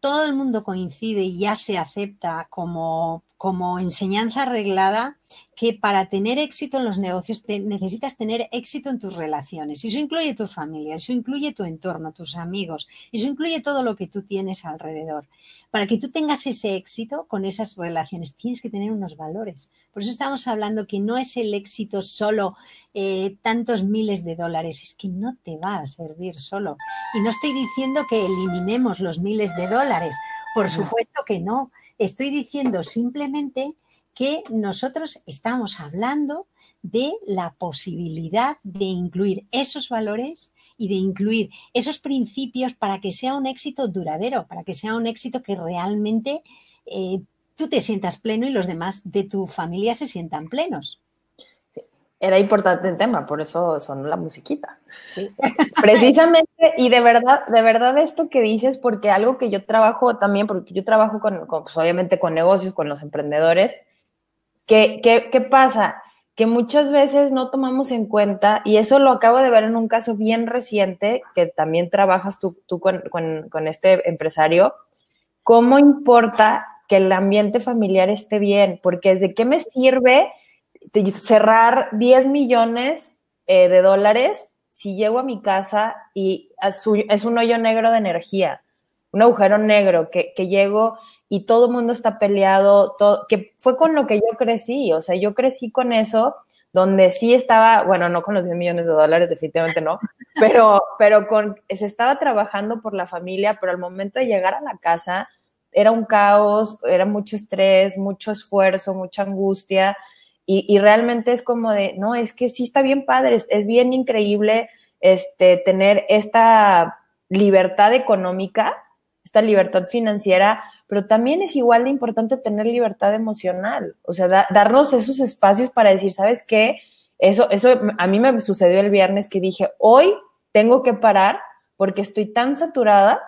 Speaker 2: todo el mundo coincide y ya se acepta como, como enseñanza arreglada que para tener éxito en los negocios necesitas tener éxito en tus relaciones. Eso incluye tu familia, eso incluye tu entorno, tus amigos, eso incluye todo lo que tú tienes alrededor. Para que tú tengas ese éxito con esas relaciones, tienes que tener unos valores. Por eso estamos hablando que no es el éxito solo eh, tantos miles de dólares, es que no te va a servir solo. Y no estoy diciendo que eliminemos los miles de dólares, por supuesto que no. Estoy diciendo simplemente que nosotros estamos hablando de la posibilidad de incluir esos valores y de incluir esos principios para que sea un éxito duradero, para que sea un éxito que realmente eh, tú te sientas pleno y los demás de tu familia se sientan plenos.
Speaker 1: Era importante el tema, por eso sonó la musiquita. Sí. Precisamente, y de verdad, de verdad esto que dices, porque algo que yo trabajo también, porque yo trabajo con, pues, obviamente con negocios, con los emprendedores, ¿qué, qué, pasa? Que muchas veces no tomamos en cuenta, y eso lo acabo de ver en un caso bien reciente, que también trabajas tú, tú con, con, con este empresario, cómo importa que el ambiente familiar esté bien, porque desde qué me sirve cerrar 10 millones eh, de dólares si llego a mi casa y es un hoyo negro de energía, un agujero negro, que, que llego y todo el mundo está peleado, todo, que fue con lo que yo crecí, o sea, yo crecí con eso, donde sí estaba, bueno, no con los 10 millones de dólares, definitivamente no, pero, pero con, se estaba trabajando por la familia, pero al momento de llegar a la casa era un caos, era mucho estrés, mucho esfuerzo, mucha angustia, y, realmente es como de, no, es que sí está bien padre, es, bien increíble este, tener esta libertad económica, esta libertad financiera, pero también es igual de importante tener libertad emocional, o sea, darnos esos espacios para decir, ¿sabes qué? Eso, eso a mí me sucedió el viernes que dije, hoy tengo que parar porque estoy tan saturada,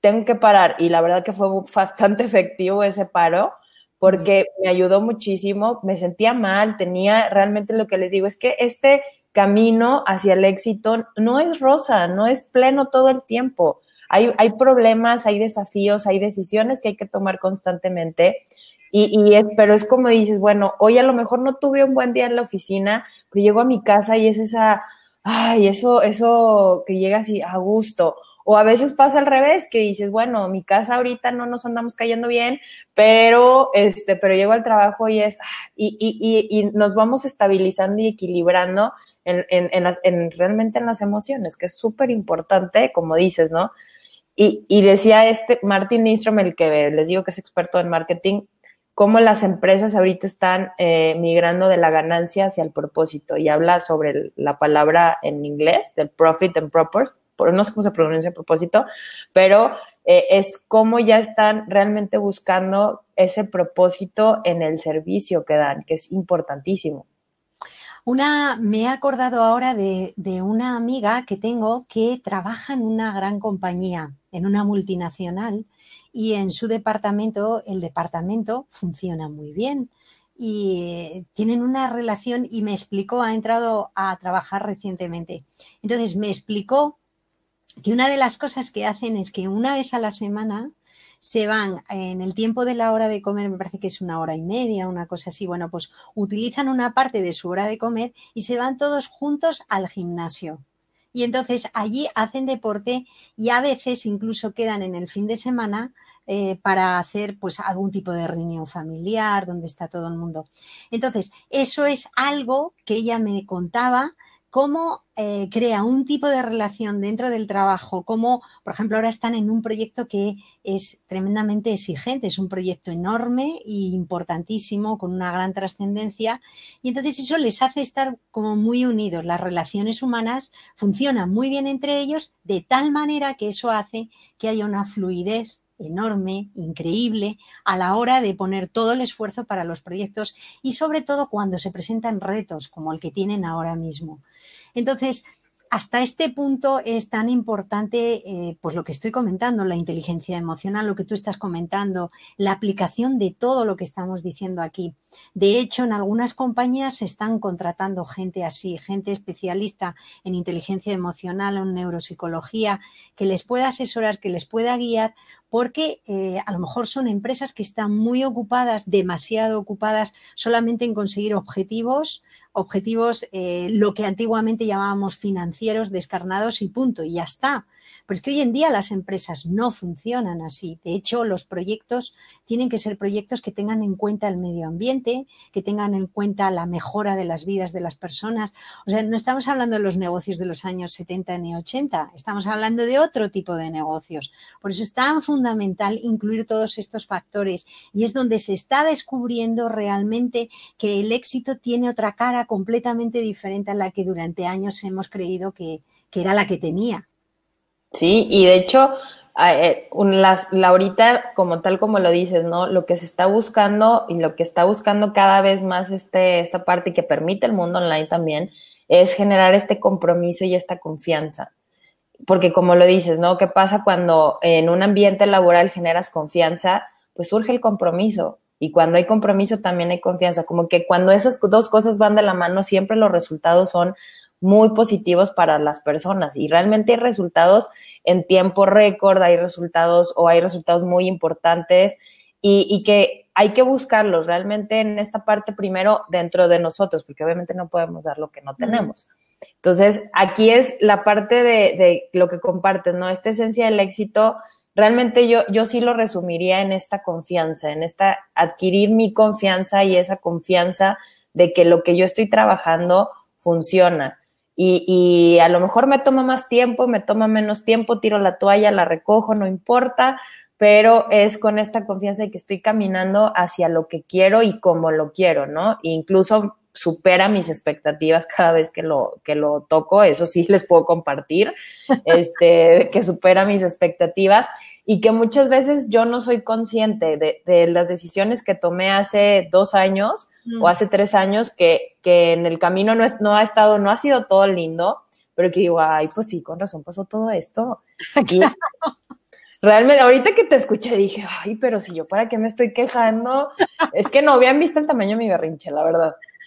Speaker 1: tengo que parar. Y la verdad que fue bastante efectivo ese paro, porque me ayudó muchísimo, me sentía mal, tenía realmente lo que les digo, es que este camino hacia el éxito no es rosa, no es pleno todo el tiempo. Hay, hay problemas, hay desafíos, hay decisiones que hay que tomar constantemente. Y, y es, pero es como dices, bueno, hoy a lo mejor no tuve un buen día en la oficina, pero llego a mi casa y es esa, ay, eso, eso que llega así a gusto o a veces pasa al revés, que dices, bueno, mi casa ahorita no nos andamos cayendo bien, pero, este, pero llego al trabajo y es, y, y, y, nos vamos estabilizando y equilibrando en, en, en, en realmente en las emociones, que es súper importante, como dices, ¿no? Y, y decía este Martin Nistrom, el que les digo que es experto en marketing, cómo las empresas ahorita están eh, migrando de la ganancia hacia el propósito y habla sobre la palabra en inglés, del profit and purpose, no sé cómo se pronuncia propósito, pero eh, es cómo ya están realmente buscando ese propósito en el servicio que dan, que es importantísimo.
Speaker 2: Una, me he acordado ahora de, de, una amiga que tengo que trabaja en una gran compañía, en una multinacional, y en su departamento, el departamento funciona muy bien y tienen una relación y me explicó, ha entrado a trabajar recientemente. Entonces me explicó que una de las cosas que hacen es que una vez a la semana se van en el tiempo de la hora de comer, me parece que es una hora y media, una cosa así, bueno, pues utilizan una parte de su hora de comer y se van todos juntos al gimnasio. Y entonces allí hacen deporte y a veces incluso quedan en el fin de semana eh, para hacer pues algún tipo de reunión familiar donde está todo el mundo. Entonces, eso es algo que ella me contaba cómo eh, crea un tipo de relación dentro del trabajo, como por ejemplo ahora están en un proyecto que es tremendamente exigente, es un proyecto enorme e importantísimo, con una gran trascendencia, y entonces eso les hace estar como muy unidos. Las relaciones humanas funcionan muy bien entre ellos, de tal manera que eso hace que haya una fluidez enorme, increíble, a la hora de poner todo el esfuerzo para los proyectos y sobre todo cuando se presentan retos como el que tienen ahora mismo. Entonces, hasta este punto es tan importante, eh, pues lo que estoy comentando, la inteligencia emocional, lo que tú estás comentando, la aplicación de todo lo que estamos diciendo aquí. De hecho, en algunas compañías se están contratando gente así, gente especialista en inteligencia emocional o en neuropsicología, que les pueda asesorar, que les pueda guiar, porque eh, a lo mejor son empresas que están muy ocupadas, demasiado ocupadas solamente en conseguir objetivos, objetivos eh, lo que antiguamente llamábamos financieros, descarnados y punto, y ya está. Pero es que hoy en día las empresas no funcionan así. De hecho, los proyectos tienen que ser proyectos que tengan en cuenta el medio ambiente, que tengan en cuenta la mejora de las vidas de las personas. O sea, no estamos hablando de los negocios de los años 70 ni 80, estamos hablando de otro tipo de negocios. Por eso es tan fundamental incluir todos estos factores y es donde se está descubriendo realmente que el éxito tiene otra cara completamente diferente a la que durante años hemos creído que, que era la que tenía.
Speaker 1: Sí, y de hecho, eh, las, la ahorita, como tal como lo dices, ¿no? Lo que se está buscando y lo que está buscando cada vez más este, esta parte que permite el mundo online también es generar este compromiso y esta confianza. Porque como lo dices, ¿no? ¿Qué pasa cuando en un ambiente laboral generas confianza? Pues surge el compromiso. Y cuando hay compromiso también hay confianza. Como que cuando esas dos cosas van de la mano, siempre los resultados son muy positivos para las personas. Y realmente hay resultados en tiempo récord, hay resultados o hay resultados muy importantes y, y que hay que buscarlos realmente en esta parte primero dentro de nosotros, porque obviamente no podemos dar lo que no tenemos. Entonces, aquí es la parte de, de, lo que compartes, ¿no? Esta esencia del éxito, realmente yo, yo sí lo resumiría en esta confianza, en esta adquirir mi confianza y esa confianza de que lo que yo estoy trabajando funciona. Y, y a lo mejor me toma más tiempo, me toma menos tiempo, tiro la toalla, la recojo, no importa, pero es con esta confianza de que estoy caminando hacia lo que quiero y como lo quiero, ¿no? Incluso supera mis expectativas cada vez que lo, que lo toco, eso sí les puedo compartir, este, que supera mis expectativas y que muchas veces yo no soy consciente de, de las decisiones que tomé hace dos años mm. o hace tres años, que, que en el camino no, es, no ha estado, no ha sido todo lindo, pero que digo, ay, pues sí, con razón pasó todo esto. Y, realmente, ahorita que te escuché dije, ay, pero si yo para qué me estoy quejando, es que no habían visto el tamaño de mi berrinche, la verdad.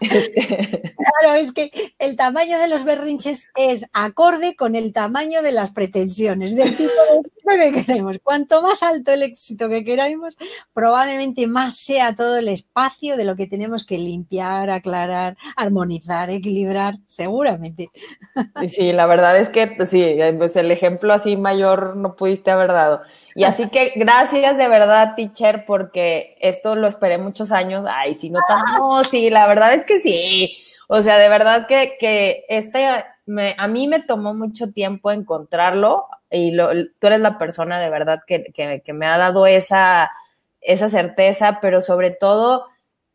Speaker 2: Claro, es que el tamaño de los berrinches es acorde con el tamaño de las pretensiones, del tipo de que queremos. Cuanto más alto el éxito que queramos, probablemente más sea todo el espacio de lo que tenemos que limpiar, aclarar, armonizar, equilibrar, seguramente.
Speaker 1: Sí, la verdad es que sí, pues el ejemplo así mayor no pudiste haber dado. Y así que gracias de verdad, teacher, porque esto lo esperé muchos años. Ay, si no, no, sí, la verdad es que sí. O sea, de verdad que, que este, me, a mí me tomó mucho tiempo encontrarlo y lo, tú eres la persona de verdad que, que, que me ha dado esa, esa certeza, pero sobre todo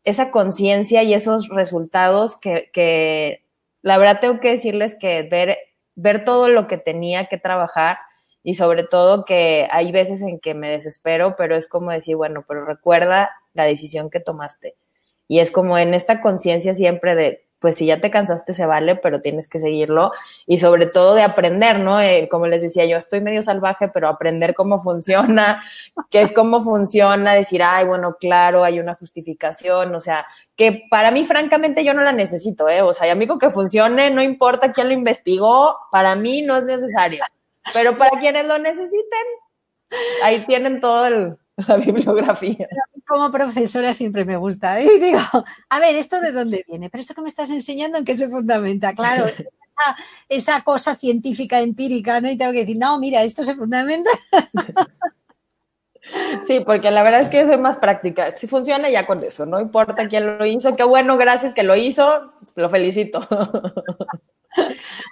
Speaker 1: esa conciencia y esos resultados que, que la verdad tengo que decirles que ver, ver todo lo que tenía que trabajar y sobre todo que hay veces en que me desespero, pero es como decir, bueno, pero recuerda la decisión que tomaste. Y es como en esta conciencia siempre de, pues si ya te cansaste se vale, pero tienes que seguirlo y sobre todo de aprender, ¿no? Eh, como les decía, yo estoy medio salvaje, pero aprender cómo funciona, qué es cómo funciona, decir, ay, bueno, claro, hay una justificación, o sea, que para mí francamente yo no la necesito, ¿eh? O sea, y amigo que funcione, no importa quién lo investigó, para mí no es necesario. Pero para quienes lo necesiten, ahí tienen toda la bibliografía.
Speaker 2: Como profesora siempre me gusta. Y digo, a ver, ¿esto de dónde viene? Pero esto que me estás enseñando, ¿en qué se fundamenta? Claro, esa, esa cosa científica empírica, ¿no? Y tengo que decir, no, mira, esto se fundamenta.
Speaker 1: Sí, porque la verdad es que yo soy más práctica. Si funciona ya con eso, no importa quién lo hizo, qué bueno, gracias que lo hizo, lo felicito.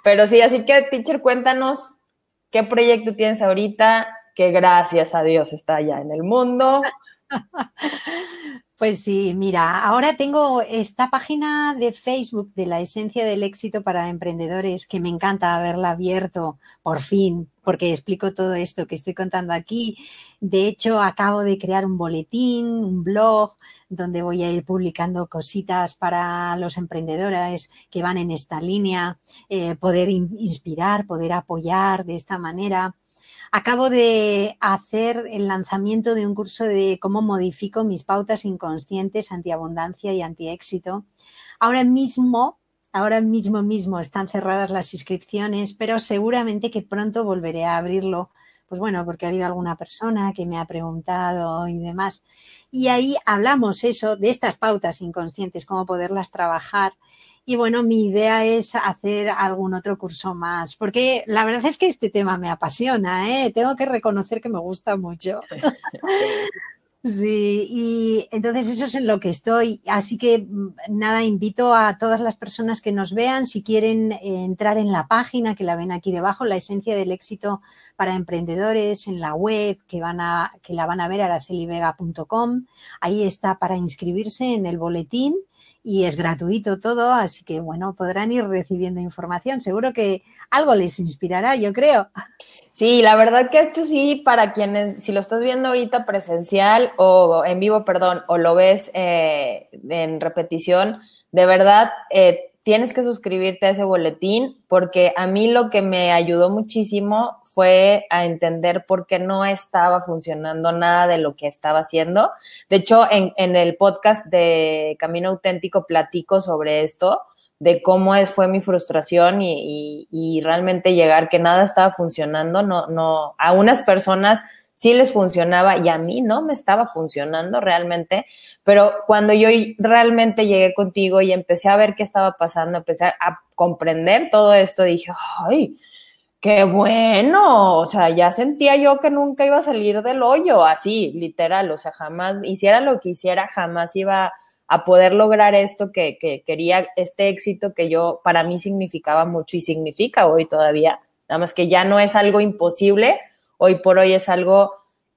Speaker 1: Pero sí, así que, teacher, cuéntanos ¿Qué proyecto tienes ahorita? Que gracias a Dios está allá en el mundo.
Speaker 2: Pues sí, mira, ahora tengo esta página de Facebook de la esencia del éxito para emprendedores que me encanta haberla abierto por fin, porque explico todo esto que estoy contando aquí. De hecho, acabo de crear un boletín, un blog, donde voy a ir publicando cositas para los emprendedores que van en esta línea, eh, poder inspirar, poder apoyar de esta manera. Acabo de hacer el lanzamiento de un curso de cómo modifico mis pautas inconscientes antiabundancia y antiéxito. Ahora mismo, ahora mismo mismo están cerradas las inscripciones, pero seguramente que pronto volveré a abrirlo. Pues bueno, porque ha habido alguna persona que me ha preguntado y demás. Y ahí hablamos eso, de estas pautas inconscientes, cómo poderlas trabajar y bueno, mi idea es hacer algún otro curso más, porque la verdad es que este tema me apasiona, ¿eh? tengo que reconocer que me gusta mucho. Sí, y entonces eso es en lo que estoy. Así que mm, nada, invito a todas las personas que nos vean, si quieren eh, entrar en la página que la ven aquí debajo, la esencia del éxito para emprendedores, en la web que van a, que la van a ver, aracelivega.com. Ahí está para inscribirse en el boletín y es gratuito todo, así que bueno, podrán ir recibiendo información. Seguro que algo les inspirará, yo creo.
Speaker 1: Sí, la verdad que esto sí, para quienes, si lo estás viendo ahorita presencial o en vivo, perdón, o lo ves eh, en repetición, de verdad eh, tienes que suscribirte a ese boletín porque a mí lo que me ayudó muchísimo fue a entender por qué no estaba funcionando nada de lo que estaba haciendo. De hecho, en, en el podcast de Camino Auténtico platico sobre esto de cómo es, fue mi frustración y, y, realmente llegar que nada estaba funcionando, no, no, a unas personas sí les funcionaba y a mí no me estaba funcionando realmente, pero cuando yo realmente llegué contigo y empecé a ver qué estaba pasando, empecé a comprender todo esto, dije, ay, qué bueno, o sea, ya sentía yo que nunca iba a salir del hoyo, así, literal, o sea, jamás, hiciera lo que hiciera, jamás iba a poder lograr esto que, que, quería, este éxito que yo, para mí significaba mucho y significa hoy todavía, nada más que ya no es algo imposible, hoy por hoy es algo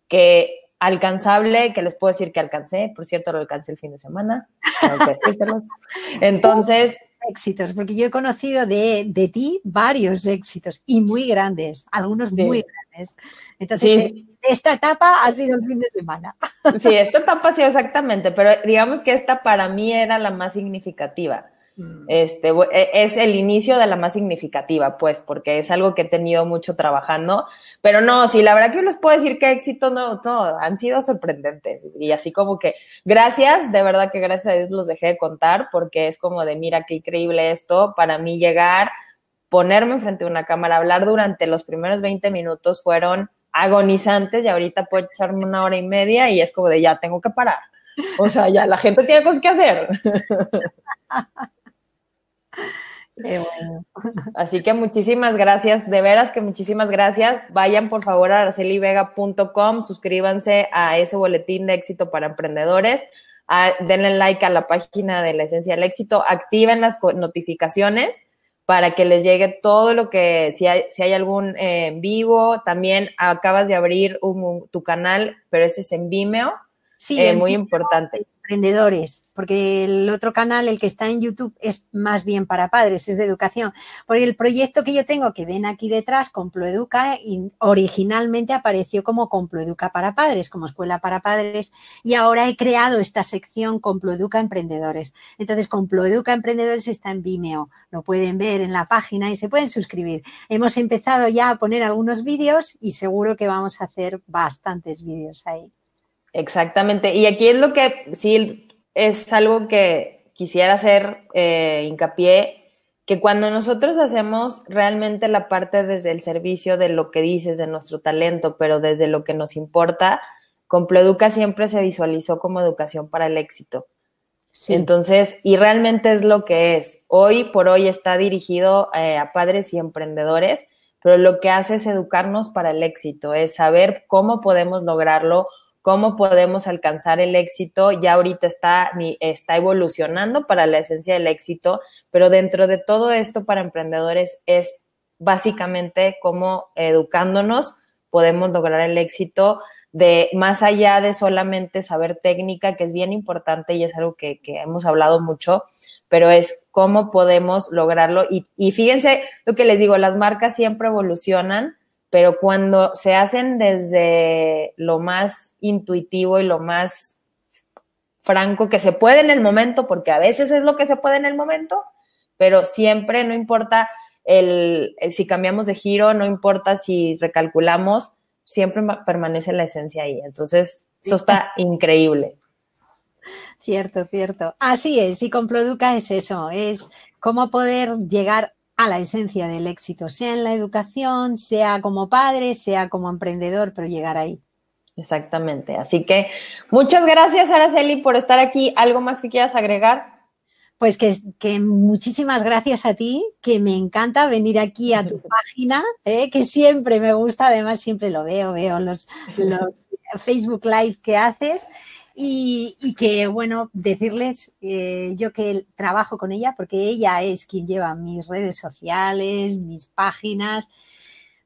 Speaker 1: que alcanzable, que les puedo decir que alcancé, por cierto lo alcancé el fin de semana, entonces
Speaker 2: éxitos, porque yo he conocido de, de, ti varios éxitos y muy grandes, algunos muy grandes. Entonces, eh, esta etapa ha sido el fin de semana.
Speaker 1: Sí, esta etapa ha sido exactamente, pero digamos que esta para mí era la más significativa. Mm. Este, e, es el inicio de la más significativa, pues, porque es algo que he tenido mucho trabajando. Pero no, sí, la verdad que yo les puedo decir que éxito no, no, han sido sorprendentes. Y así como que, gracias, de verdad que gracias a Dios los dejé de contar, porque es como de, mira, qué increíble esto, para mí llegar, ponerme frente a una cámara, hablar durante los primeros 20 minutos fueron agonizantes y ahorita puedo echarme una hora y media y es como de, ya tengo que parar. O sea, ya la gente tiene cosas que hacer. Así que muchísimas gracias, de veras que muchísimas gracias. Vayan por favor a arcelivega.com, suscríbanse a ese boletín de éxito para emprendedores, denle like a la página de la esencia del éxito, activen las notificaciones para que les llegue todo lo que, si hay, si hay algún eh, vivo, también acabas de abrir tu canal, pero ese es en Vimeo, sí, eh, muy importante
Speaker 2: emprendedores, porque el otro canal, el que está en YouTube, es más bien para padres, es de educación. Porque el proyecto que yo tengo, que ven aquí detrás, Comploeduca, originalmente apareció como Comploeduca para padres, como escuela para padres, y ahora he creado esta sección Comploeduca Emprendedores. Entonces, Comploeduca Emprendedores está en Vimeo, lo pueden ver en la página y se pueden suscribir. Hemos empezado ya a poner algunos vídeos y seguro que vamos a hacer bastantes vídeos ahí.
Speaker 1: Exactamente. Y aquí es lo que sí es algo que quisiera hacer eh, hincapié, que cuando nosotros hacemos realmente la parte desde el servicio de lo que dices, de nuestro talento, pero desde lo que nos importa, Comploeduca siempre se visualizó como educación para el éxito. Sí. Entonces, y realmente es lo que es. Hoy por hoy está dirigido eh, a padres y emprendedores, pero lo que hace es educarnos para el éxito, es saber cómo podemos lograrlo, cómo podemos alcanzar el éxito. Ya ahorita está, está evolucionando para la esencia del éxito, pero dentro de todo esto para emprendedores es básicamente cómo educándonos podemos lograr el éxito de más allá de solamente saber técnica, que es bien importante y es algo que, hemos hablado mucho, pero es cómo podemos lograrlo. Y, y fíjense lo que les digo, las marcas siempre evolucionan pero cuando se hacen desde lo más intuitivo y lo más franco que se puede en el momento, porque a veces es lo que se puede en el momento, pero siempre, no importa el, si cambiamos de giro, no importa si recalculamos, siempre permanece la esencia ahí. Entonces, eso está increíble.
Speaker 2: Cierto, cierto. Así es, y con Produca es eso, es cómo poder llegar a la esencia del éxito, sea en la educación, sea como padre, sea como emprendedor, pero llegar ahí.
Speaker 1: Exactamente. Así que muchas gracias, Araceli, por estar aquí. ¿Algo más que quieras agregar?
Speaker 2: Pues que, muchísimas gracias a ti, que me encanta venir aquí a tu página, ¿eh? que siempre me gusta, además siempre lo veo, veo los, los Facebook Live que haces y, que, bueno, decirles eh, yo que trabajo con ella, porque ella es quien lleva mis redes sociales, mis páginas.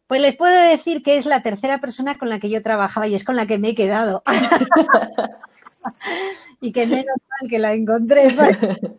Speaker 2: Pues les puedo decir que es la tercera persona con la que yo trabajaba y es con la que me he quedado. y que menos mal que la encontré.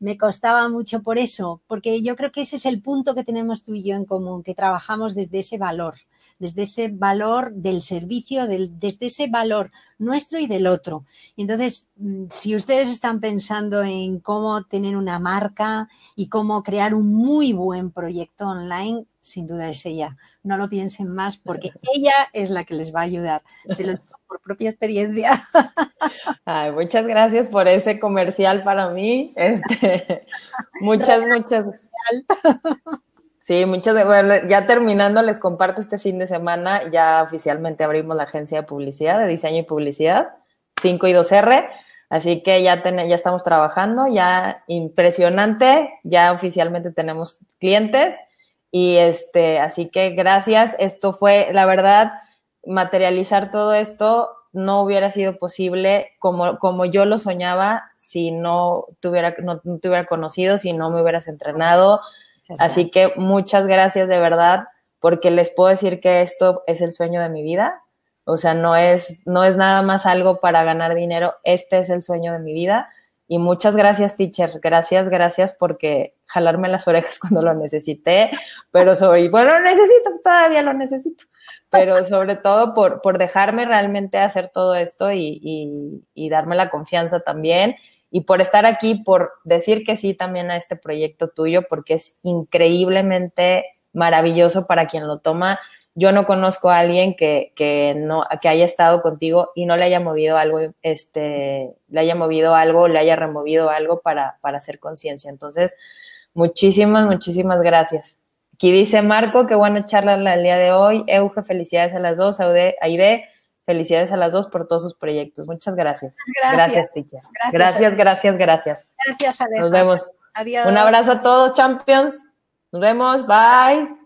Speaker 2: me costaba mucho por eso, porque yo creo que ese es el punto que tenemos tú y yo en común, que trabajamos desde ese valor desde ese valor del servicio, desde ese valor nuestro y del otro. Entonces, mm, si ustedes están pensando en cómo tener una marca y cómo crear un muy buen proyecto online, sin duda es ella. No lo piensen más porque ella es la que les va a ayudar. Se lo digo por propia experiencia.
Speaker 1: muchas gracias por ese comercial para mí. Este, muchas, muchas. Sí, muchas, ya terminando, les comparto este fin de semana, ya oficialmente abrimos la agencia de publicidad, de diseño y publicidad, 5 y 2R, así que ya, ya estamos trabajando, ya impresionante, ya oficialmente tenemos clientes y este, así que gracias, esto fue, la verdad, materializar todo esto no hubiera sido posible como, como yo lo soñaba si no tuviera, no, no te hubiera conocido, si no me hubieras entrenado, Así que muchas gracias de verdad, porque les puedo decir que esto es el sueño de mi vida. O sea, no es, no es nada más algo para ganar dinero, este es el sueño de mi vida. Y muchas gracias, teacher. Gracias, gracias porque jalarme las orejas cuando lo necesité, pero sobre, bueno, necesito, todavía lo necesito, pero sobre todo por, por dejarme realmente hacer todo esto y, y darme la confianza también y por estar aquí, por decir que sí también a este proyecto tuyo, porque es increíblemente maravilloso para quien lo toma. Yo no conozco a alguien que, que no, que haya estado contigo y no le haya movido algo, este, le haya movido algo, le haya removido algo para, para hacer conciencia. Entonces, muchísimas, muchísimas gracias. Aquí dice Marco, qué bueno charla el día de hoy. Euge, felicidades a las dos. Aide, Felicidades a las dos por todos sus proyectos. Muchas gracias. Gracias, gracias Gracias, gracias, gracias. Gracias, Nos vemos. Adiós. Un abrazo a todos, champions. Nos vemos. Bye.